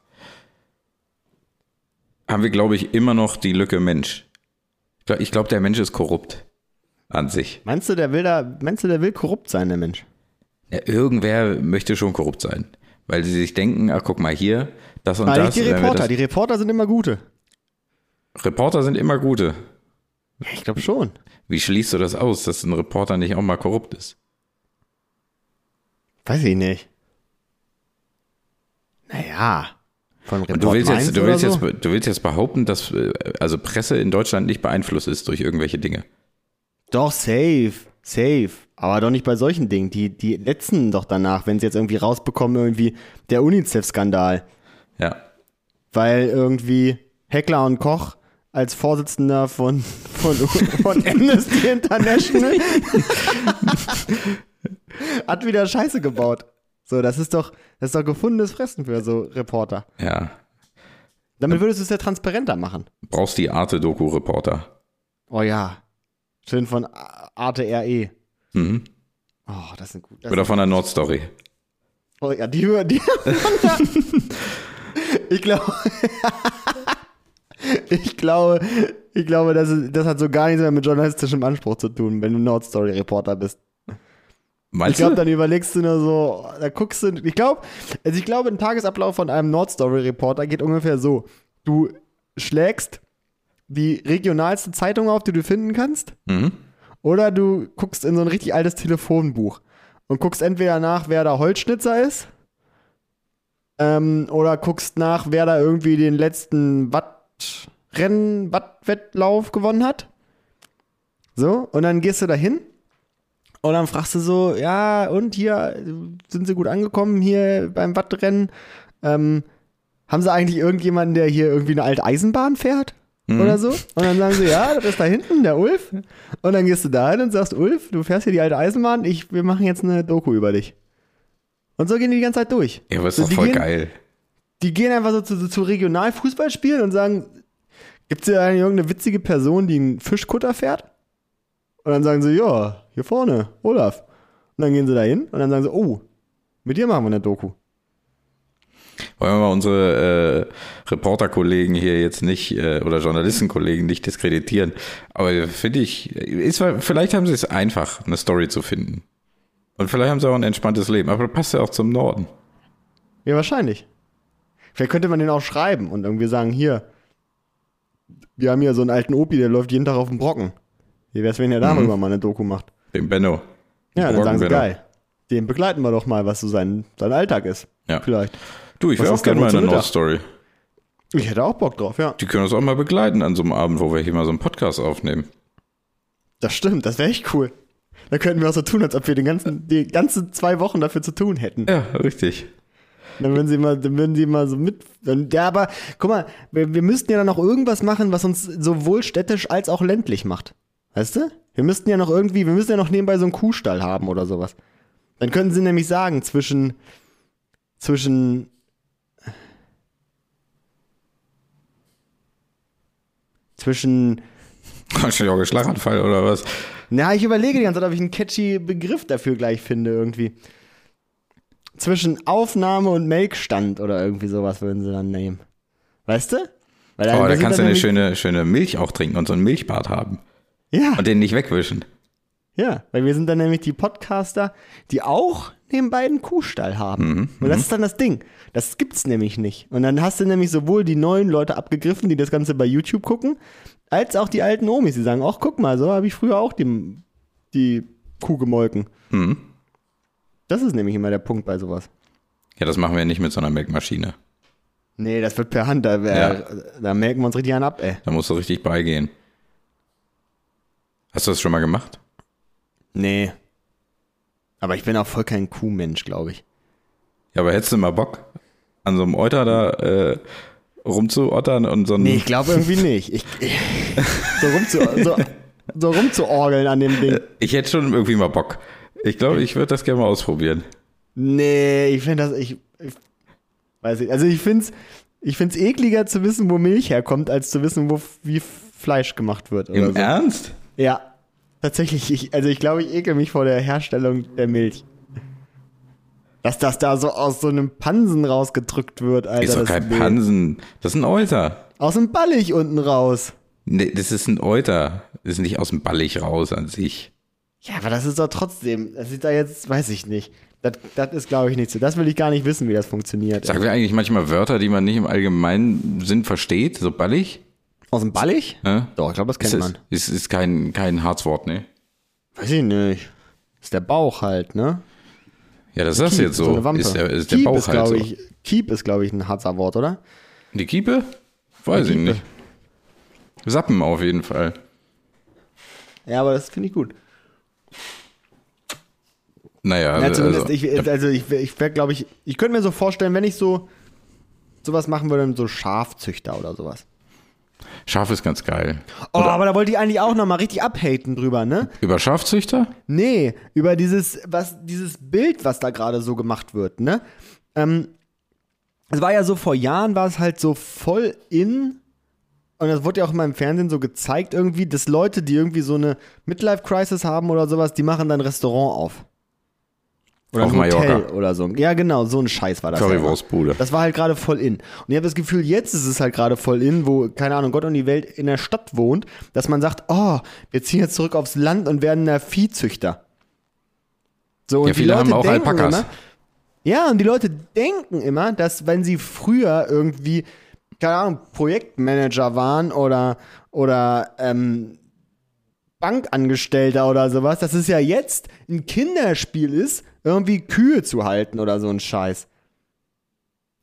Speaker 1: haben wir, glaube ich, immer noch die Lücke Mensch. Ich glaub- Ich glaube, der Mensch ist korrupt an sich.
Speaker 2: Meinst du, der will da, meinst du, der will korrupt sein, der Mensch?
Speaker 1: Ja, irgendwer möchte schon korrupt sein. Weil sie sich denken, ach guck mal hier, das und
Speaker 2: Aber
Speaker 1: das.
Speaker 2: nicht die Reporter. Die Reporter sind immer gute.
Speaker 1: Reporter sind immer gute.
Speaker 2: Ja, ich glaube schon.
Speaker 1: Wie schließt du das aus, dass ein Reporter nicht auch mal korrupt ist?
Speaker 2: Weiß ich nicht. Naja. Von Report
Speaker 1: Und du willst, jetzt, du, willst
Speaker 2: so?
Speaker 1: jetzt, du willst jetzt behaupten, dass äh, also Presse in Deutschland nicht beeinflusst ist durch irgendwelche Dinge.
Speaker 2: Doch, safe. Safe. Aber doch nicht bei solchen Dingen. Die, die letzten doch danach, wenn sie jetzt irgendwie rausbekommen, irgendwie der UNICEF-Skandal.
Speaker 1: Ja.
Speaker 2: Weil irgendwie Heckler und Koch als Vorsitzender von, von, von Amnesty International hat wieder Scheiße gebaut. So, das ist doch, das ist doch gefundenes Fressen für so Reporter.
Speaker 1: Ja.
Speaker 2: Damit würdest du es ja transparenter machen.
Speaker 1: Brauchst die Arte-Doku-Reporter.
Speaker 2: Oh ja. Schön von Arte RE.
Speaker 1: Mhm.
Speaker 2: Oh, das sind gut. Das
Speaker 1: Oder von der Nordstory.
Speaker 2: Oh ja, die hören die. (laughs) (laughs) ich glaube. Ich glaube, ich glaube, das, ist, das hat so gar nichts mehr mit journalistischem Anspruch zu tun, wenn du Nordstory-Reporter bist. Ich
Speaker 1: Meinst
Speaker 2: glaube,
Speaker 1: du?
Speaker 2: dann überlegst du nur so, da guckst du, ich glaube, also ich glaube, ein Tagesablauf von einem Nordstory-Reporter geht ungefähr so. Du schlägst die regionalste Zeitung auf, die du finden kannst,
Speaker 1: Mhm.
Speaker 2: oder du guckst in so ein richtig altes Telefonbuch. und guckst entweder nach, wer da Holzschnitzer ist, ähm, oder guckst nach, wer da irgendwie den letzten Wattrennen, Wattwettlauf gewonnen hat. So, und dann gehst du da hin und dann fragst du so, ja, und hier sind sie gut angekommen hier beim Wattrennen? Ähm, haben sie eigentlich irgendjemanden, der hier irgendwie eine alte Eisenbahn fährt? Oder so? Und dann sagen sie, ja, das ist da hinten, der Ulf. Und dann gehst du da hin und sagst, Ulf, du fährst hier die alte Eisenbahn, ich, wir machen jetzt eine Doku über dich. Und so gehen die die ganze Zeit durch.
Speaker 1: Ja, aber ist
Speaker 2: So,
Speaker 1: doch voll
Speaker 2: gehen,
Speaker 1: geil.
Speaker 2: Die gehen einfach so zu, zu Regionalfußballspielen und sagen, gibt es hier eigentlich irgendeine witzige Person, die einen Fischkutter fährt? Und dann sagen sie, ja, hier vorne, Olaf. Und dann gehen sie da hin und dann sagen sie, oh, mit dir machen wir eine Doku.
Speaker 1: Wollen wir mal unsere äh, Reporterkollegen hier jetzt nicht äh, oder Journalistenkollegen nicht diskreditieren. Aber finde ich, ist, vielleicht haben sie es einfach, eine Story zu finden. Und vielleicht haben sie auch ein entspanntes Leben. Aber passt ja auch zum Norden.
Speaker 2: Ja, wahrscheinlich. Vielleicht könnte man den auch schreiben und irgendwie sagen, hier, wir haben hier so einen alten Opi, der läuft jeden Tag auf dem Brocken. Wie wär's, wenn ihr darüber mal eine Doku macht?
Speaker 1: Den Benno.
Speaker 2: Ja, dann sagen sie, geil. Den begleiten wir doch mal, was so sein, sein Alltag ist.
Speaker 1: Ja.
Speaker 2: Vielleicht.
Speaker 1: Du, ich wäre auch gerne mal in der
Speaker 2: Mittag?
Speaker 1: Nordstory.
Speaker 2: Ich hätte auch Bock drauf, ja.
Speaker 1: Die können uns auch mal begleiten an so einem Abend, wo wir hier mal so einen Podcast aufnehmen.
Speaker 2: Das stimmt, das wäre echt cool. Da könnten wir auch so tun, als ob wir den ganzen, die ganzen zwei Wochen dafür zu tun hätten.
Speaker 1: Ja, richtig.
Speaker 2: Dann würden sie mal, dann würden sie mal so mit. Dann, ja, aber guck mal, wir, wir müssten ja dann noch irgendwas machen, was uns sowohl städtisch als auch ländlich macht. Weißt du? Wir müssten ja noch irgendwie, wir müssen ja noch nebenbei so einen Kuhstall haben oder sowas. Dann könnten sie nämlich sagen, zwischen, zwischen, zwischen,
Speaker 1: Jogge Schlaganfall oder was?
Speaker 2: na, ich überlege die ganze Zeit, ob ich einen catchy Begriff dafür gleich finde irgendwie. Zwischen Aufnahme und Melkstand oder irgendwie sowas würden sie dann nehmen. Weißt du? Weil
Speaker 1: Aber
Speaker 2: wir
Speaker 1: da kannst du
Speaker 2: dann
Speaker 1: eine schöne, schöne Milch auch trinken und so ein Milchbad haben.
Speaker 2: Ja.
Speaker 1: Und den nicht wegwischen.
Speaker 2: Ja, weil wir sind dann nämlich die Podcaster, die auch nebenbei einen Kuhstall haben. Und das ist dann das Ding. Das gibt's nämlich nicht. Und dann hast du nämlich sowohl die neuen Leute abgegriffen, die das Ganze bei YouTube gucken, als auch die alten Omis, die sagen, ach guck mal, so habe ich früher auch die, die Kuh gemolken.
Speaker 1: Mhm.
Speaker 2: Das ist nämlich immer der Punkt bei sowas.
Speaker 1: Ja, das machen wir nicht mit so einer Melkmaschine.
Speaker 2: Nee, das wird per Hand, da, wär, da melken wir uns richtig einen ab, ey.
Speaker 1: Da musst du richtig beigehen. Hast du das schon mal gemacht?
Speaker 2: Nee. Aber ich bin auch voll kein Kuhmensch, glaube ich.
Speaker 1: Ja, aber hättest du mal Bock, an so einem Euter da äh, rumzuottern und so ein.
Speaker 2: Nee, ich glaube irgendwie nicht. Ich, ich, (laughs) so, rumzu, so, so rumzuorgeln an dem Ding.
Speaker 1: Ich hätte schon irgendwie mal Bock. Ich glaube, ich würde das gerne mal ausprobieren.
Speaker 2: Nee, ich finde das, ich, ich weiß nicht. Also ich finde es ich find's ekliger zu wissen, wo Milch herkommt, als zu wissen, wo, wie Fleisch gemacht wird. Oder
Speaker 1: Im
Speaker 2: so.
Speaker 1: Ernst?
Speaker 2: Ja, tatsächlich. Ich, also ich glaube, ich ekel mich vor der Herstellung der Milch. Dass das da so aus so einem Pansen rausgedrückt wird, Alter.
Speaker 1: Ist doch
Speaker 2: das
Speaker 1: kein
Speaker 2: Mehl.
Speaker 1: Pansen. Das ist ein Euter.
Speaker 2: Aus dem Ballig unten raus.
Speaker 1: Nee, das ist ein Euter. Das ist nicht aus dem Ballig raus an sich.
Speaker 2: Ja, aber das ist doch trotzdem, das ist da jetzt, weiß ich nicht. Das, das ist, glaube ich, nicht so. Das will ich gar nicht wissen, wie das funktioniert.
Speaker 1: Sagen wir eigentlich manchmal Wörter, die man nicht im allgemeinen Sinn versteht, so ballig?
Speaker 2: Aus dem Ballig?
Speaker 1: Ja?
Speaker 2: Doch, ich glaube, das kennt
Speaker 1: Ist,
Speaker 2: man.
Speaker 1: ist, ist kein, kein Harzwort, ne?
Speaker 2: Weiß ich nicht. Ist der Bauch halt, ne?
Speaker 1: Ja, das ist jetzt so.
Speaker 2: Wampe.
Speaker 1: ist der, ist der
Speaker 2: Keep
Speaker 1: Bauch
Speaker 2: ist,
Speaker 1: halt
Speaker 2: glaube
Speaker 1: so.
Speaker 2: ich, Keep ist, glaube ich, ein Harzer Wort, oder?
Speaker 1: Die Kiepe? Weiß ich
Speaker 2: Kiepe.
Speaker 1: nicht. Sappen auf jeden Fall.
Speaker 2: Ja, aber das finde ich gut.
Speaker 1: Naja,
Speaker 2: Ja, zumindest,
Speaker 1: also,
Speaker 2: ich, also ich, ich wäre, glaube ich, ich könnte mir so vorstellen, wenn ich so sowas machen würde, so Schafzüchter oder sowas.
Speaker 1: Schaf ist ganz geil.
Speaker 2: Oh, aber da wollte ich eigentlich auch nochmal richtig abhaten drüber, ne?
Speaker 1: Über Schafzüchter?
Speaker 2: Nee, über dieses, was, dieses Bild, was da gerade so gemacht wird, ne? Ähm, es war ja so, vor Jahren war es halt so voll in, und das wurde ja auch immer im Fernsehen so gezeigt irgendwie, dass Leute, die irgendwie so eine Midlife-Crisis haben oder sowas, die machen dann ein Restaurant auf. Oder
Speaker 1: Auf
Speaker 2: ein Hotel
Speaker 1: Mallorca.
Speaker 2: oder so. Ja, genau, so ein Scheiß war das. ja.
Speaker 1: Currywurstbude.
Speaker 2: Das war halt gerade voll in. Und ich habe das Gefühl, jetzt ist es halt gerade voll in, wo, keine Ahnung, Gott und die Welt in der Stadt wohnt, dass man sagt, oh, wir ziehen jetzt zurück aufs Land und werden der Viehzüchter. So, und
Speaker 1: Ja,
Speaker 2: die
Speaker 1: viele haben auch
Speaker 2: denken
Speaker 1: Alpakas.
Speaker 2: Immer, ja, und die Leute denken immer, dass wenn sie früher irgendwie, keine Ahnung, Projektmanager waren oder, oder ähm, Bankangestellter oder sowas, dass es ja jetzt ein Kinderspiel ist, irgendwie Kühe zu halten oder so ein Scheiß.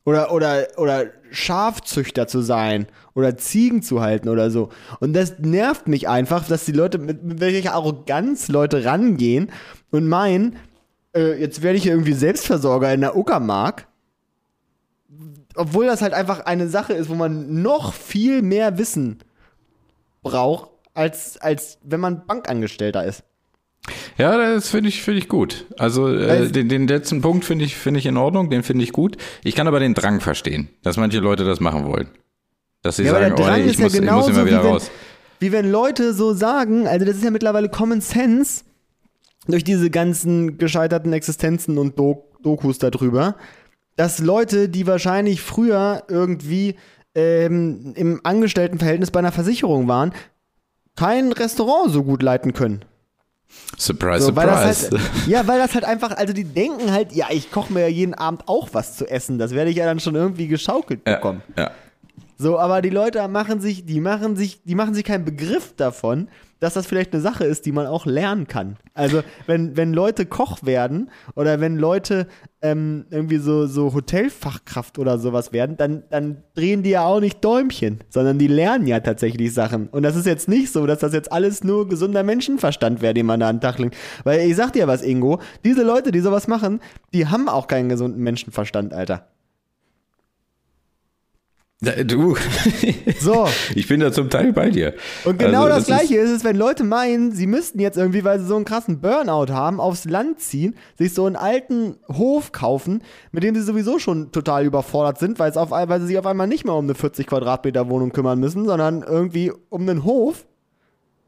Speaker 2: Oder, oder, oder Schafzüchter zu sein oder Ziegen zu halten oder so. Und das nervt mich einfach, dass die Leute mit, mit welcher Arroganz Leute rangehen und meinen, äh, jetzt werde ich irgendwie Selbstversorger in der Uckermark. Obwohl das halt einfach eine Sache ist, wo man noch viel mehr Wissen braucht, als, als wenn man Bankangestellter ist.
Speaker 1: Ja, das finde ich, finde ich gut. Also äh, den, den letzten Punkt finde ich, finde ich in Ordnung, den finde ich gut. Ich kann aber den Drang verstehen, dass manche Leute das machen wollen. Dass sie
Speaker 2: Ja,
Speaker 1: sagen,
Speaker 2: der
Speaker 1: oh
Speaker 2: Drang
Speaker 1: nee, ich
Speaker 2: ist ja
Speaker 1: muss, ich muss immer wieder
Speaker 2: wie wenn,
Speaker 1: raus.
Speaker 2: wie wenn Leute so sagen, also das ist ja mittlerweile Common Sense durch diese ganzen gescheiterten Existenzen und Do Dokus darüber, dass Leute, die wahrscheinlich früher irgendwie ähm, im Angestelltenverhältnis bei einer Versicherung waren, kein Restaurant so gut leiten können.
Speaker 1: Surprise,
Speaker 2: So, das
Speaker 1: surprise.
Speaker 2: halt, (laughs) ja, weil das halt einfach, also die denken halt, ja, ich koche mir ja jeden Abend auch was zu essen. Das werde ich ja dann schon irgendwie geschaukelt bekommen.
Speaker 1: ja, ja.
Speaker 2: So, aber die Leute machen sich, die machen sich, die machen sich keinen Begriff davon, dass das vielleicht eine Sache ist, die man auch lernen kann. Also, wenn, wenn Leute Koch werden oder wenn Leute ähm, irgendwie so, so Hotelfachkraft oder sowas werden, dann, dann drehen die ja auch nicht Däumchen, sondern die lernen ja tatsächlich Sachen. Und das ist jetzt nicht so, dass das jetzt alles nur gesunder Menschenverstand wäre, den man da an den Tag legt. Weil ich sag dir was, Ingo, diese Leute, die sowas machen, die haben auch keinen gesunden Menschenverstand, Alter.
Speaker 1: Du,
Speaker 2: So. (laughs)
Speaker 1: ich bin da zum Teil bei dir.
Speaker 2: Und genau
Speaker 1: Also,
Speaker 2: das,
Speaker 1: ist-
Speaker 2: Gleiche ist es, wenn Leute meinen, sie müssten jetzt irgendwie, weil sie so einen krassen Burnout haben, aufs Land ziehen, sich so einen alten Hof kaufen, mit dem sie sowieso schon total überfordert sind, weil, es auf, weil sie sich auf einmal nicht mehr um eine 40 Quadratmeter Wohnung kümmern müssen, sondern irgendwie um einen Hof,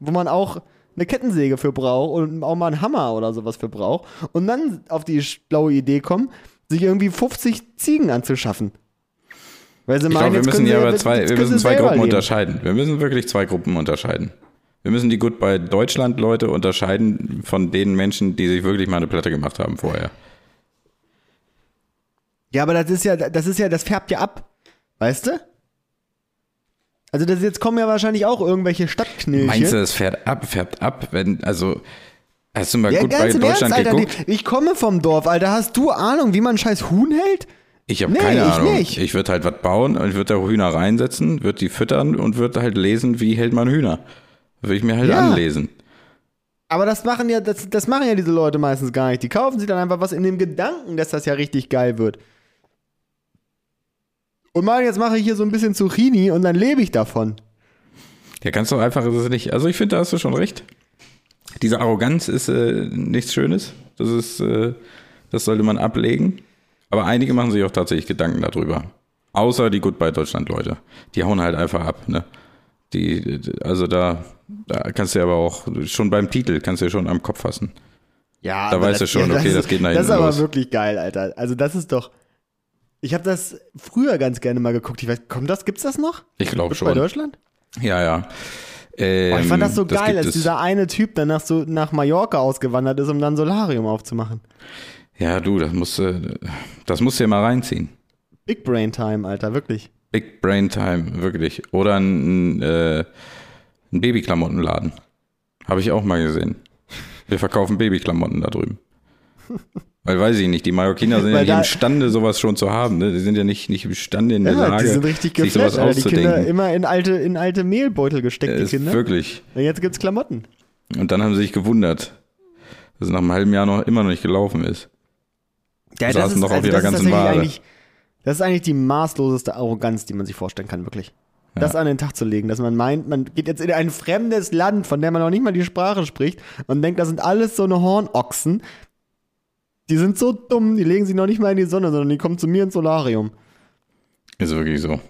Speaker 2: wo man auch eine Kettensäge für braucht und auch mal einen Hammer oder sowas für braucht. Und dann auf die blaue Idee kommen, sich irgendwie 50 Ziegen anzuschaffen. Weil sie
Speaker 1: Ich
Speaker 2: meinen,
Speaker 1: glaube, wir müssen hier aber zwei, wir müssen zwei Gruppen
Speaker 2: leben.
Speaker 1: unterscheiden. Wir müssen wirklich zwei Gruppen unterscheiden. Wir müssen die Goodbye Deutschland Leute unterscheiden von den Menschen, die sich wirklich mal eine Platte gemacht haben vorher.
Speaker 2: Ja, aber das ist ja, das ist ja, das färbt ja ab. Weißt du? Also das jetzt kommen ja wahrscheinlich auch irgendwelche Stadtknilche.
Speaker 1: Meinst du, das fährt ab, färbt ab, wenn, also, hast du mal
Speaker 2: ja,
Speaker 1: Goodbye
Speaker 2: ganz im Ernst,
Speaker 1: Deutschland
Speaker 2: Alter.
Speaker 1: geguckt?
Speaker 2: Ich komme vom Dorf, Alter. Hast du Ahnung, wie man einen scheiß Huhn hält?
Speaker 1: Ich habe
Speaker 2: Nee,
Speaker 1: keine
Speaker 2: ich
Speaker 1: Ahnung.
Speaker 2: nicht.
Speaker 1: Ich würde halt was bauen und würde da Hühner reinsetzen, würde die füttern und würde halt lesen, wie hält man Hühner. Würde ich mir halt
Speaker 2: Ja.
Speaker 1: anlesen.
Speaker 2: Aber das machen ja, das, das machen ja diese Leute meistens gar nicht. Die kaufen sich dann einfach was in dem Gedanken, dass das ja richtig geil wird. Und mal, jetzt mache ich hier so ein bisschen Zucchini und dann lebe ich davon.
Speaker 1: Ja, ganz so einfach ist es nicht. Also ich finde, da hast du schon recht. Diese Arroganz ist äh, nichts Schönes. Das ist, äh, das sollte man ablegen. Aber einige machen sich auch tatsächlich Gedanken darüber. Außer die Goodbye Deutschland Leute. Die hauen halt einfach ab, ne? Die, also da, da kannst du aber auch, schon beim Titel kannst du ja schon am Kopf fassen.
Speaker 2: Ja,
Speaker 1: Da weißt du schon, okay, das geht nach
Speaker 2: Das ist
Speaker 1: hinten
Speaker 2: aber
Speaker 1: los.
Speaker 2: wirklich geil, Alter. Also das ist doch. Ich habe das früher ganz gerne mal geguckt. Ich weiß, kommt das? Gibt's das noch?
Speaker 1: Ich glaube
Speaker 2: Bei
Speaker 1: schon.
Speaker 2: Deutschland?
Speaker 1: Ja, ja. Ähm,
Speaker 2: Oh, ich fand das so geil,
Speaker 1: gibt
Speaker 2: als
Speaker 1: es.
Speaker 2: dieser eine Typ dann nach, so, nach Mallorca ausgewandert ist, um dann Solarium aufzumachen.
Speaker 1: Ja, du, das musst du, das musst du ja mal reinziehen.
Speaker 2: Big Brain Time, Alter, wirklich.
Speaker 1: Big Brain Time, wirklich. Oder ein, äh, ein Babyklamottenladen. Habe ich auch mal gesehen. Wir verkaufen Babyklamotten da drüben. Weil weiß ich nicht, die Mallorquiner sind ja nicht imstande, sowas schon zu haben. Ne? Die sind ja nicht, nicht imstande in der
Speaker 2: Ja,
Speaker 1: Lage,
Speaker 2: die sind richtig
Speaker 1: sich sowas
Speaker 2: geflasht, Alter. Die Kinder
Speaker 1: auszudenken.
Speaker 2: immer in alte, in alte Mehlbeutel gesteckt,
Speaker 1: Äh,
Speaker 2: die Kinder.
Speaker 1: wirklich.
Speaker 2: Und jetzt gibt's Klamotten.
Speaker 1: Und dann haben sie sich gewundert, dass es nach einem halben Jahr noch immer noch nicht gelaufen ist.
Speaker 2: Ja,
Speaker 1: Saßen doch auf ihrer
Speaker 2: das ist
Speaker 1: ganzen Ware.
Speaker 2: eigentlich, das ist eigentlich die maßloseste Arroganz, die man sich vorstellen kann, wirklich. Das an den Tag zu legen, dass man meint, man geht jetzt in ein fremdes Land, von dem man noch nicht mal die Sprache spricht und denkt, das sind alles so eine Hornochsen. Die sind so dumm, die legen sich noch nicht mal in die Sonne, sondern die kommen zu mir ins Solarium.
Speaker 1: Ist wirklich so.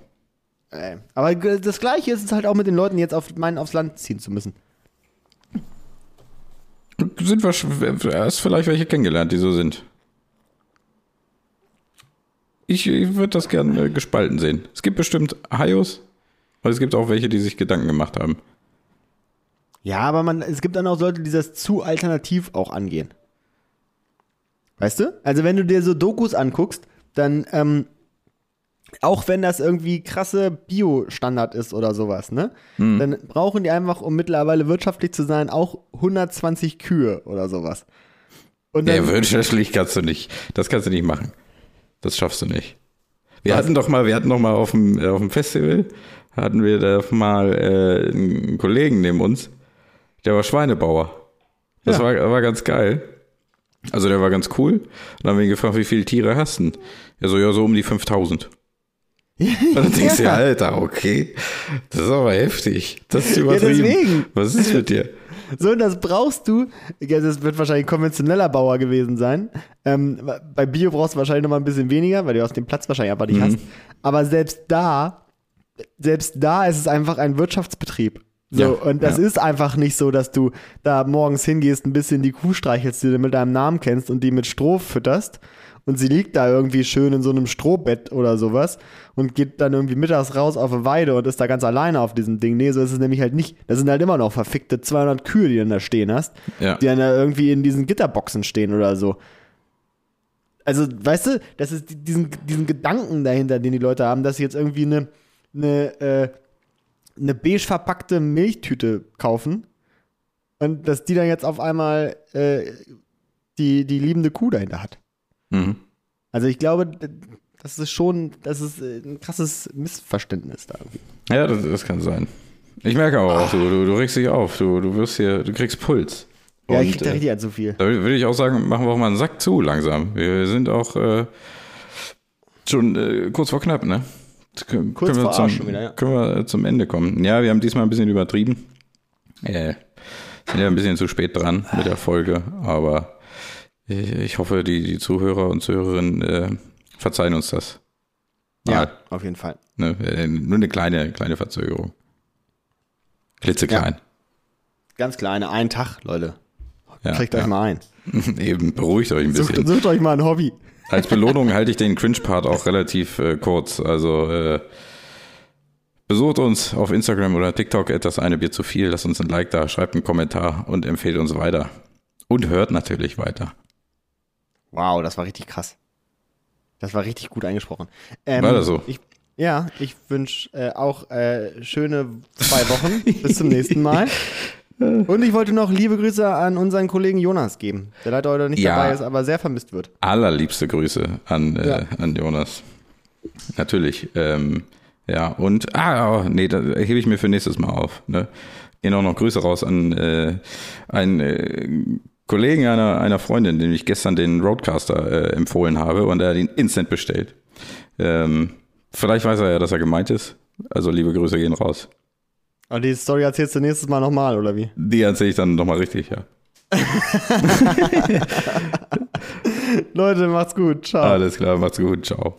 Speaker 2: Aber das Gleiche ist es halt auch mit den Leuten, die jetzt auf meinen aufs Land ziehen zu müssen.
Speaker 1: Sind wir, hast vielleicht welche kennengelernt, die so sind. Ich, ich würde das gerne gespalten sehen. Es gibt bestimmt Hayos, aber es gibt auch welche, die sich Gedanken gemacht haben.
Speaker 2: Ja, aber man, es gibt dann auch Leute, die das zu alternativ auch angehen. Weißt du? Also wenn du dir so Dokus anguckst, dann, ähm, auch wenn das irgendwie krasse Bio-Standard ist oder sowas, ne? Dann brauchen die einfach, um mittlerweile wirtschaftlich zu sein, auch 120 Kühe oder sowas. Und
Speaker 1: Ja,
Speaker 2: dann, (laughs)
Speaker 1: wirtschaftlich kannst du nicht. Das kannst du nicht machen. Das schaffst du nicht. Wir hatten doch mal, wir hatten doch mal auf dem, äh, auf dem Festival, hatten wir da mal äh, einen Kollegen neben uns, der war Schweinebauer. Das
Speaker 2: Ja.
Speaker 1: war, war ganz geil. Also der war ganz cool. Und dann haben wir ihn gefragt, wie viele Tiere hast du? Er so, ja, so um die 5000. (laughs) Und dann denkst du, ja, Alter, okay. Das ist aber heftig. Das ist übertrieben.
Speaker 2: deswegen.
Speaker 1: Was ist mit dir?
Speaker 2: So, und das brauchst du. Ja, das wird wahrscheinlich ein konventioneller Bauer gewesen sein. Ähm, bei Bio brauchst du wahrscheinlich noch mal ein bisschen weniger, weil du aus dem Platz wahrscheinlich einfach nicht hast. Aber selbst da, selbst da ist es einfach ein Wirtschaftsbetrieb. So,
Speaker 1: Ja,
Speaker 2: und das
Speaker 1: ja.
Speaker 2: ist einfach nicht so, dass du da morgens hingehst, ein bisschen die Kuh streichelst, die du mit deinem Namen kennst und die mit Stroh fütterst. Und sie liegt da irgendwie schön in so einem Strohbett oder sowas und geht dann irgendwie mittags raus auf eine Weide und ist da ganz alleine auf diesem Ding. Nee, so ist es nämlich halt nicht. Das sind halt immer noch verfickte 200 Kühe, die du da stehen hast,
Speaker 1: Ja.
Speaker 2: die dann da irgendwie in diesen Gitterboxen stehen oder so. Also, weißt du, das ist die- diesen, diesen Gedanken dahinter, den die Leute haben, dass sie jetzt irgendwie eine, eine, äh, eine beige verpackte Milchtüte kaufen und dass die dann jetzt auf einmal äh, die, die liebende Kuh dahinter hat.
Speaker 1: Mhm.
Speaker 2: Also ich glaube, das ist schon, das ist äh, ein krasses Missverständnis da.
Speaker 1: Ja, das, das kann sein. Ich merke aber auch, du, du, du regst dich auf, du, du wirst hier, du kriegst Puls.
Speaker 2: Ja, ich krieg da
Speaker 1: äh,
Speaker 2: richtig halt zu viel.
Speaker 1: Da würde ich auch sagen, machen wir auch mal einen Sack zu langsam. Wir sind auch äh, schon äh, kurz vor knapp, ne? Können,
Speaker 2: Kurz
Speaker 1: können wir
Speaker 2: vor
Speaker 1: zum,
Speaker 2: schon wieder, ja.
Speaker 1: Können wir zum Ende kommen. Ja, wir haben diesmal ein bisschen übertrieben. Äh, sind ja ein bisschen zu spät dran mit der Folge, aber ich, hoffe, die, die Zuhörer und Zuhörerinnen äh, verzeihen uns das.
Speaker 2: Ja,
Speaker 1: Mal,
Speaker 2: auf jeden Fall.
Speaker 1: ne? Äh, Nur eine kleine, kleine Verzögerung. Klitzeklein.
Speaker 2: Ganz kleine, ein Tag, Leute.
Speaker 1: Ja,
Speaker 2: Kriegt
Speaker 1: ja.
Speaker 2: euch mal ein. (laughs)
Speaker 1: Eben, beruhigt euch ein bisschen.
Speaker 2: Sucht, sucht euch mal ein Hobby.
Speaker 1: Als Belohnung (laughs) halte ich den Cringe-Part auch relativ äh, kurz. Also äh, besucht uns auf Instagram oder TikTok etwas eine Bier zu viel, lasst uns ein Like da, schreibt einen Kommentar und empfehlt uns weiter. Und hört natürlich weiter.
Speaker 2: Wow, das war richtig krass. Das war richtig gut eingesprochen. Ähm,
Speaker 1: War das so?
Speaker 2: Ich, ja, ich wünsche äh, auch äh, schöne zwei Wochen. (laughs) Bis zum nächsten Mal. (laughs) Und ich wollte noch liebe Grüße an unseren Kollegen Jonas geben, der leider heute nicht
Speaker 1: Ja.
Speaker 2: dabei ist, aber sehr vermisst wird.
Speaker 1: Allerliebste Grüße an, äh,
Speaker 2: Ja.
Speaker 1: an Jonas. Natürlich. Ähm, ja, und, ah, oh, nee, da hebe ich mir für nächstes Mal auf. Ne? Gehen auch noch Grüße raus an äh, einen äh, Kollegen einer, einer Freundin, dem ich gestern den Roadcaster äh, empfohlen habe und er hat ihn instant bestellt. Ähm, vielleicht weiß er ja, dass er gemeint ist. Also liebe Grüße gehen raus.
Speaker 2: Und die Story erzählst du nächstes Mal nochmal, oder wie?
Speaker 1: Die erzähle ich dann nochmal richtig, ja. (laughs)
Speaker 2: Leute, macht's gut. Ciao.
Speaker 1: Alles klar, macht's gut, ciao.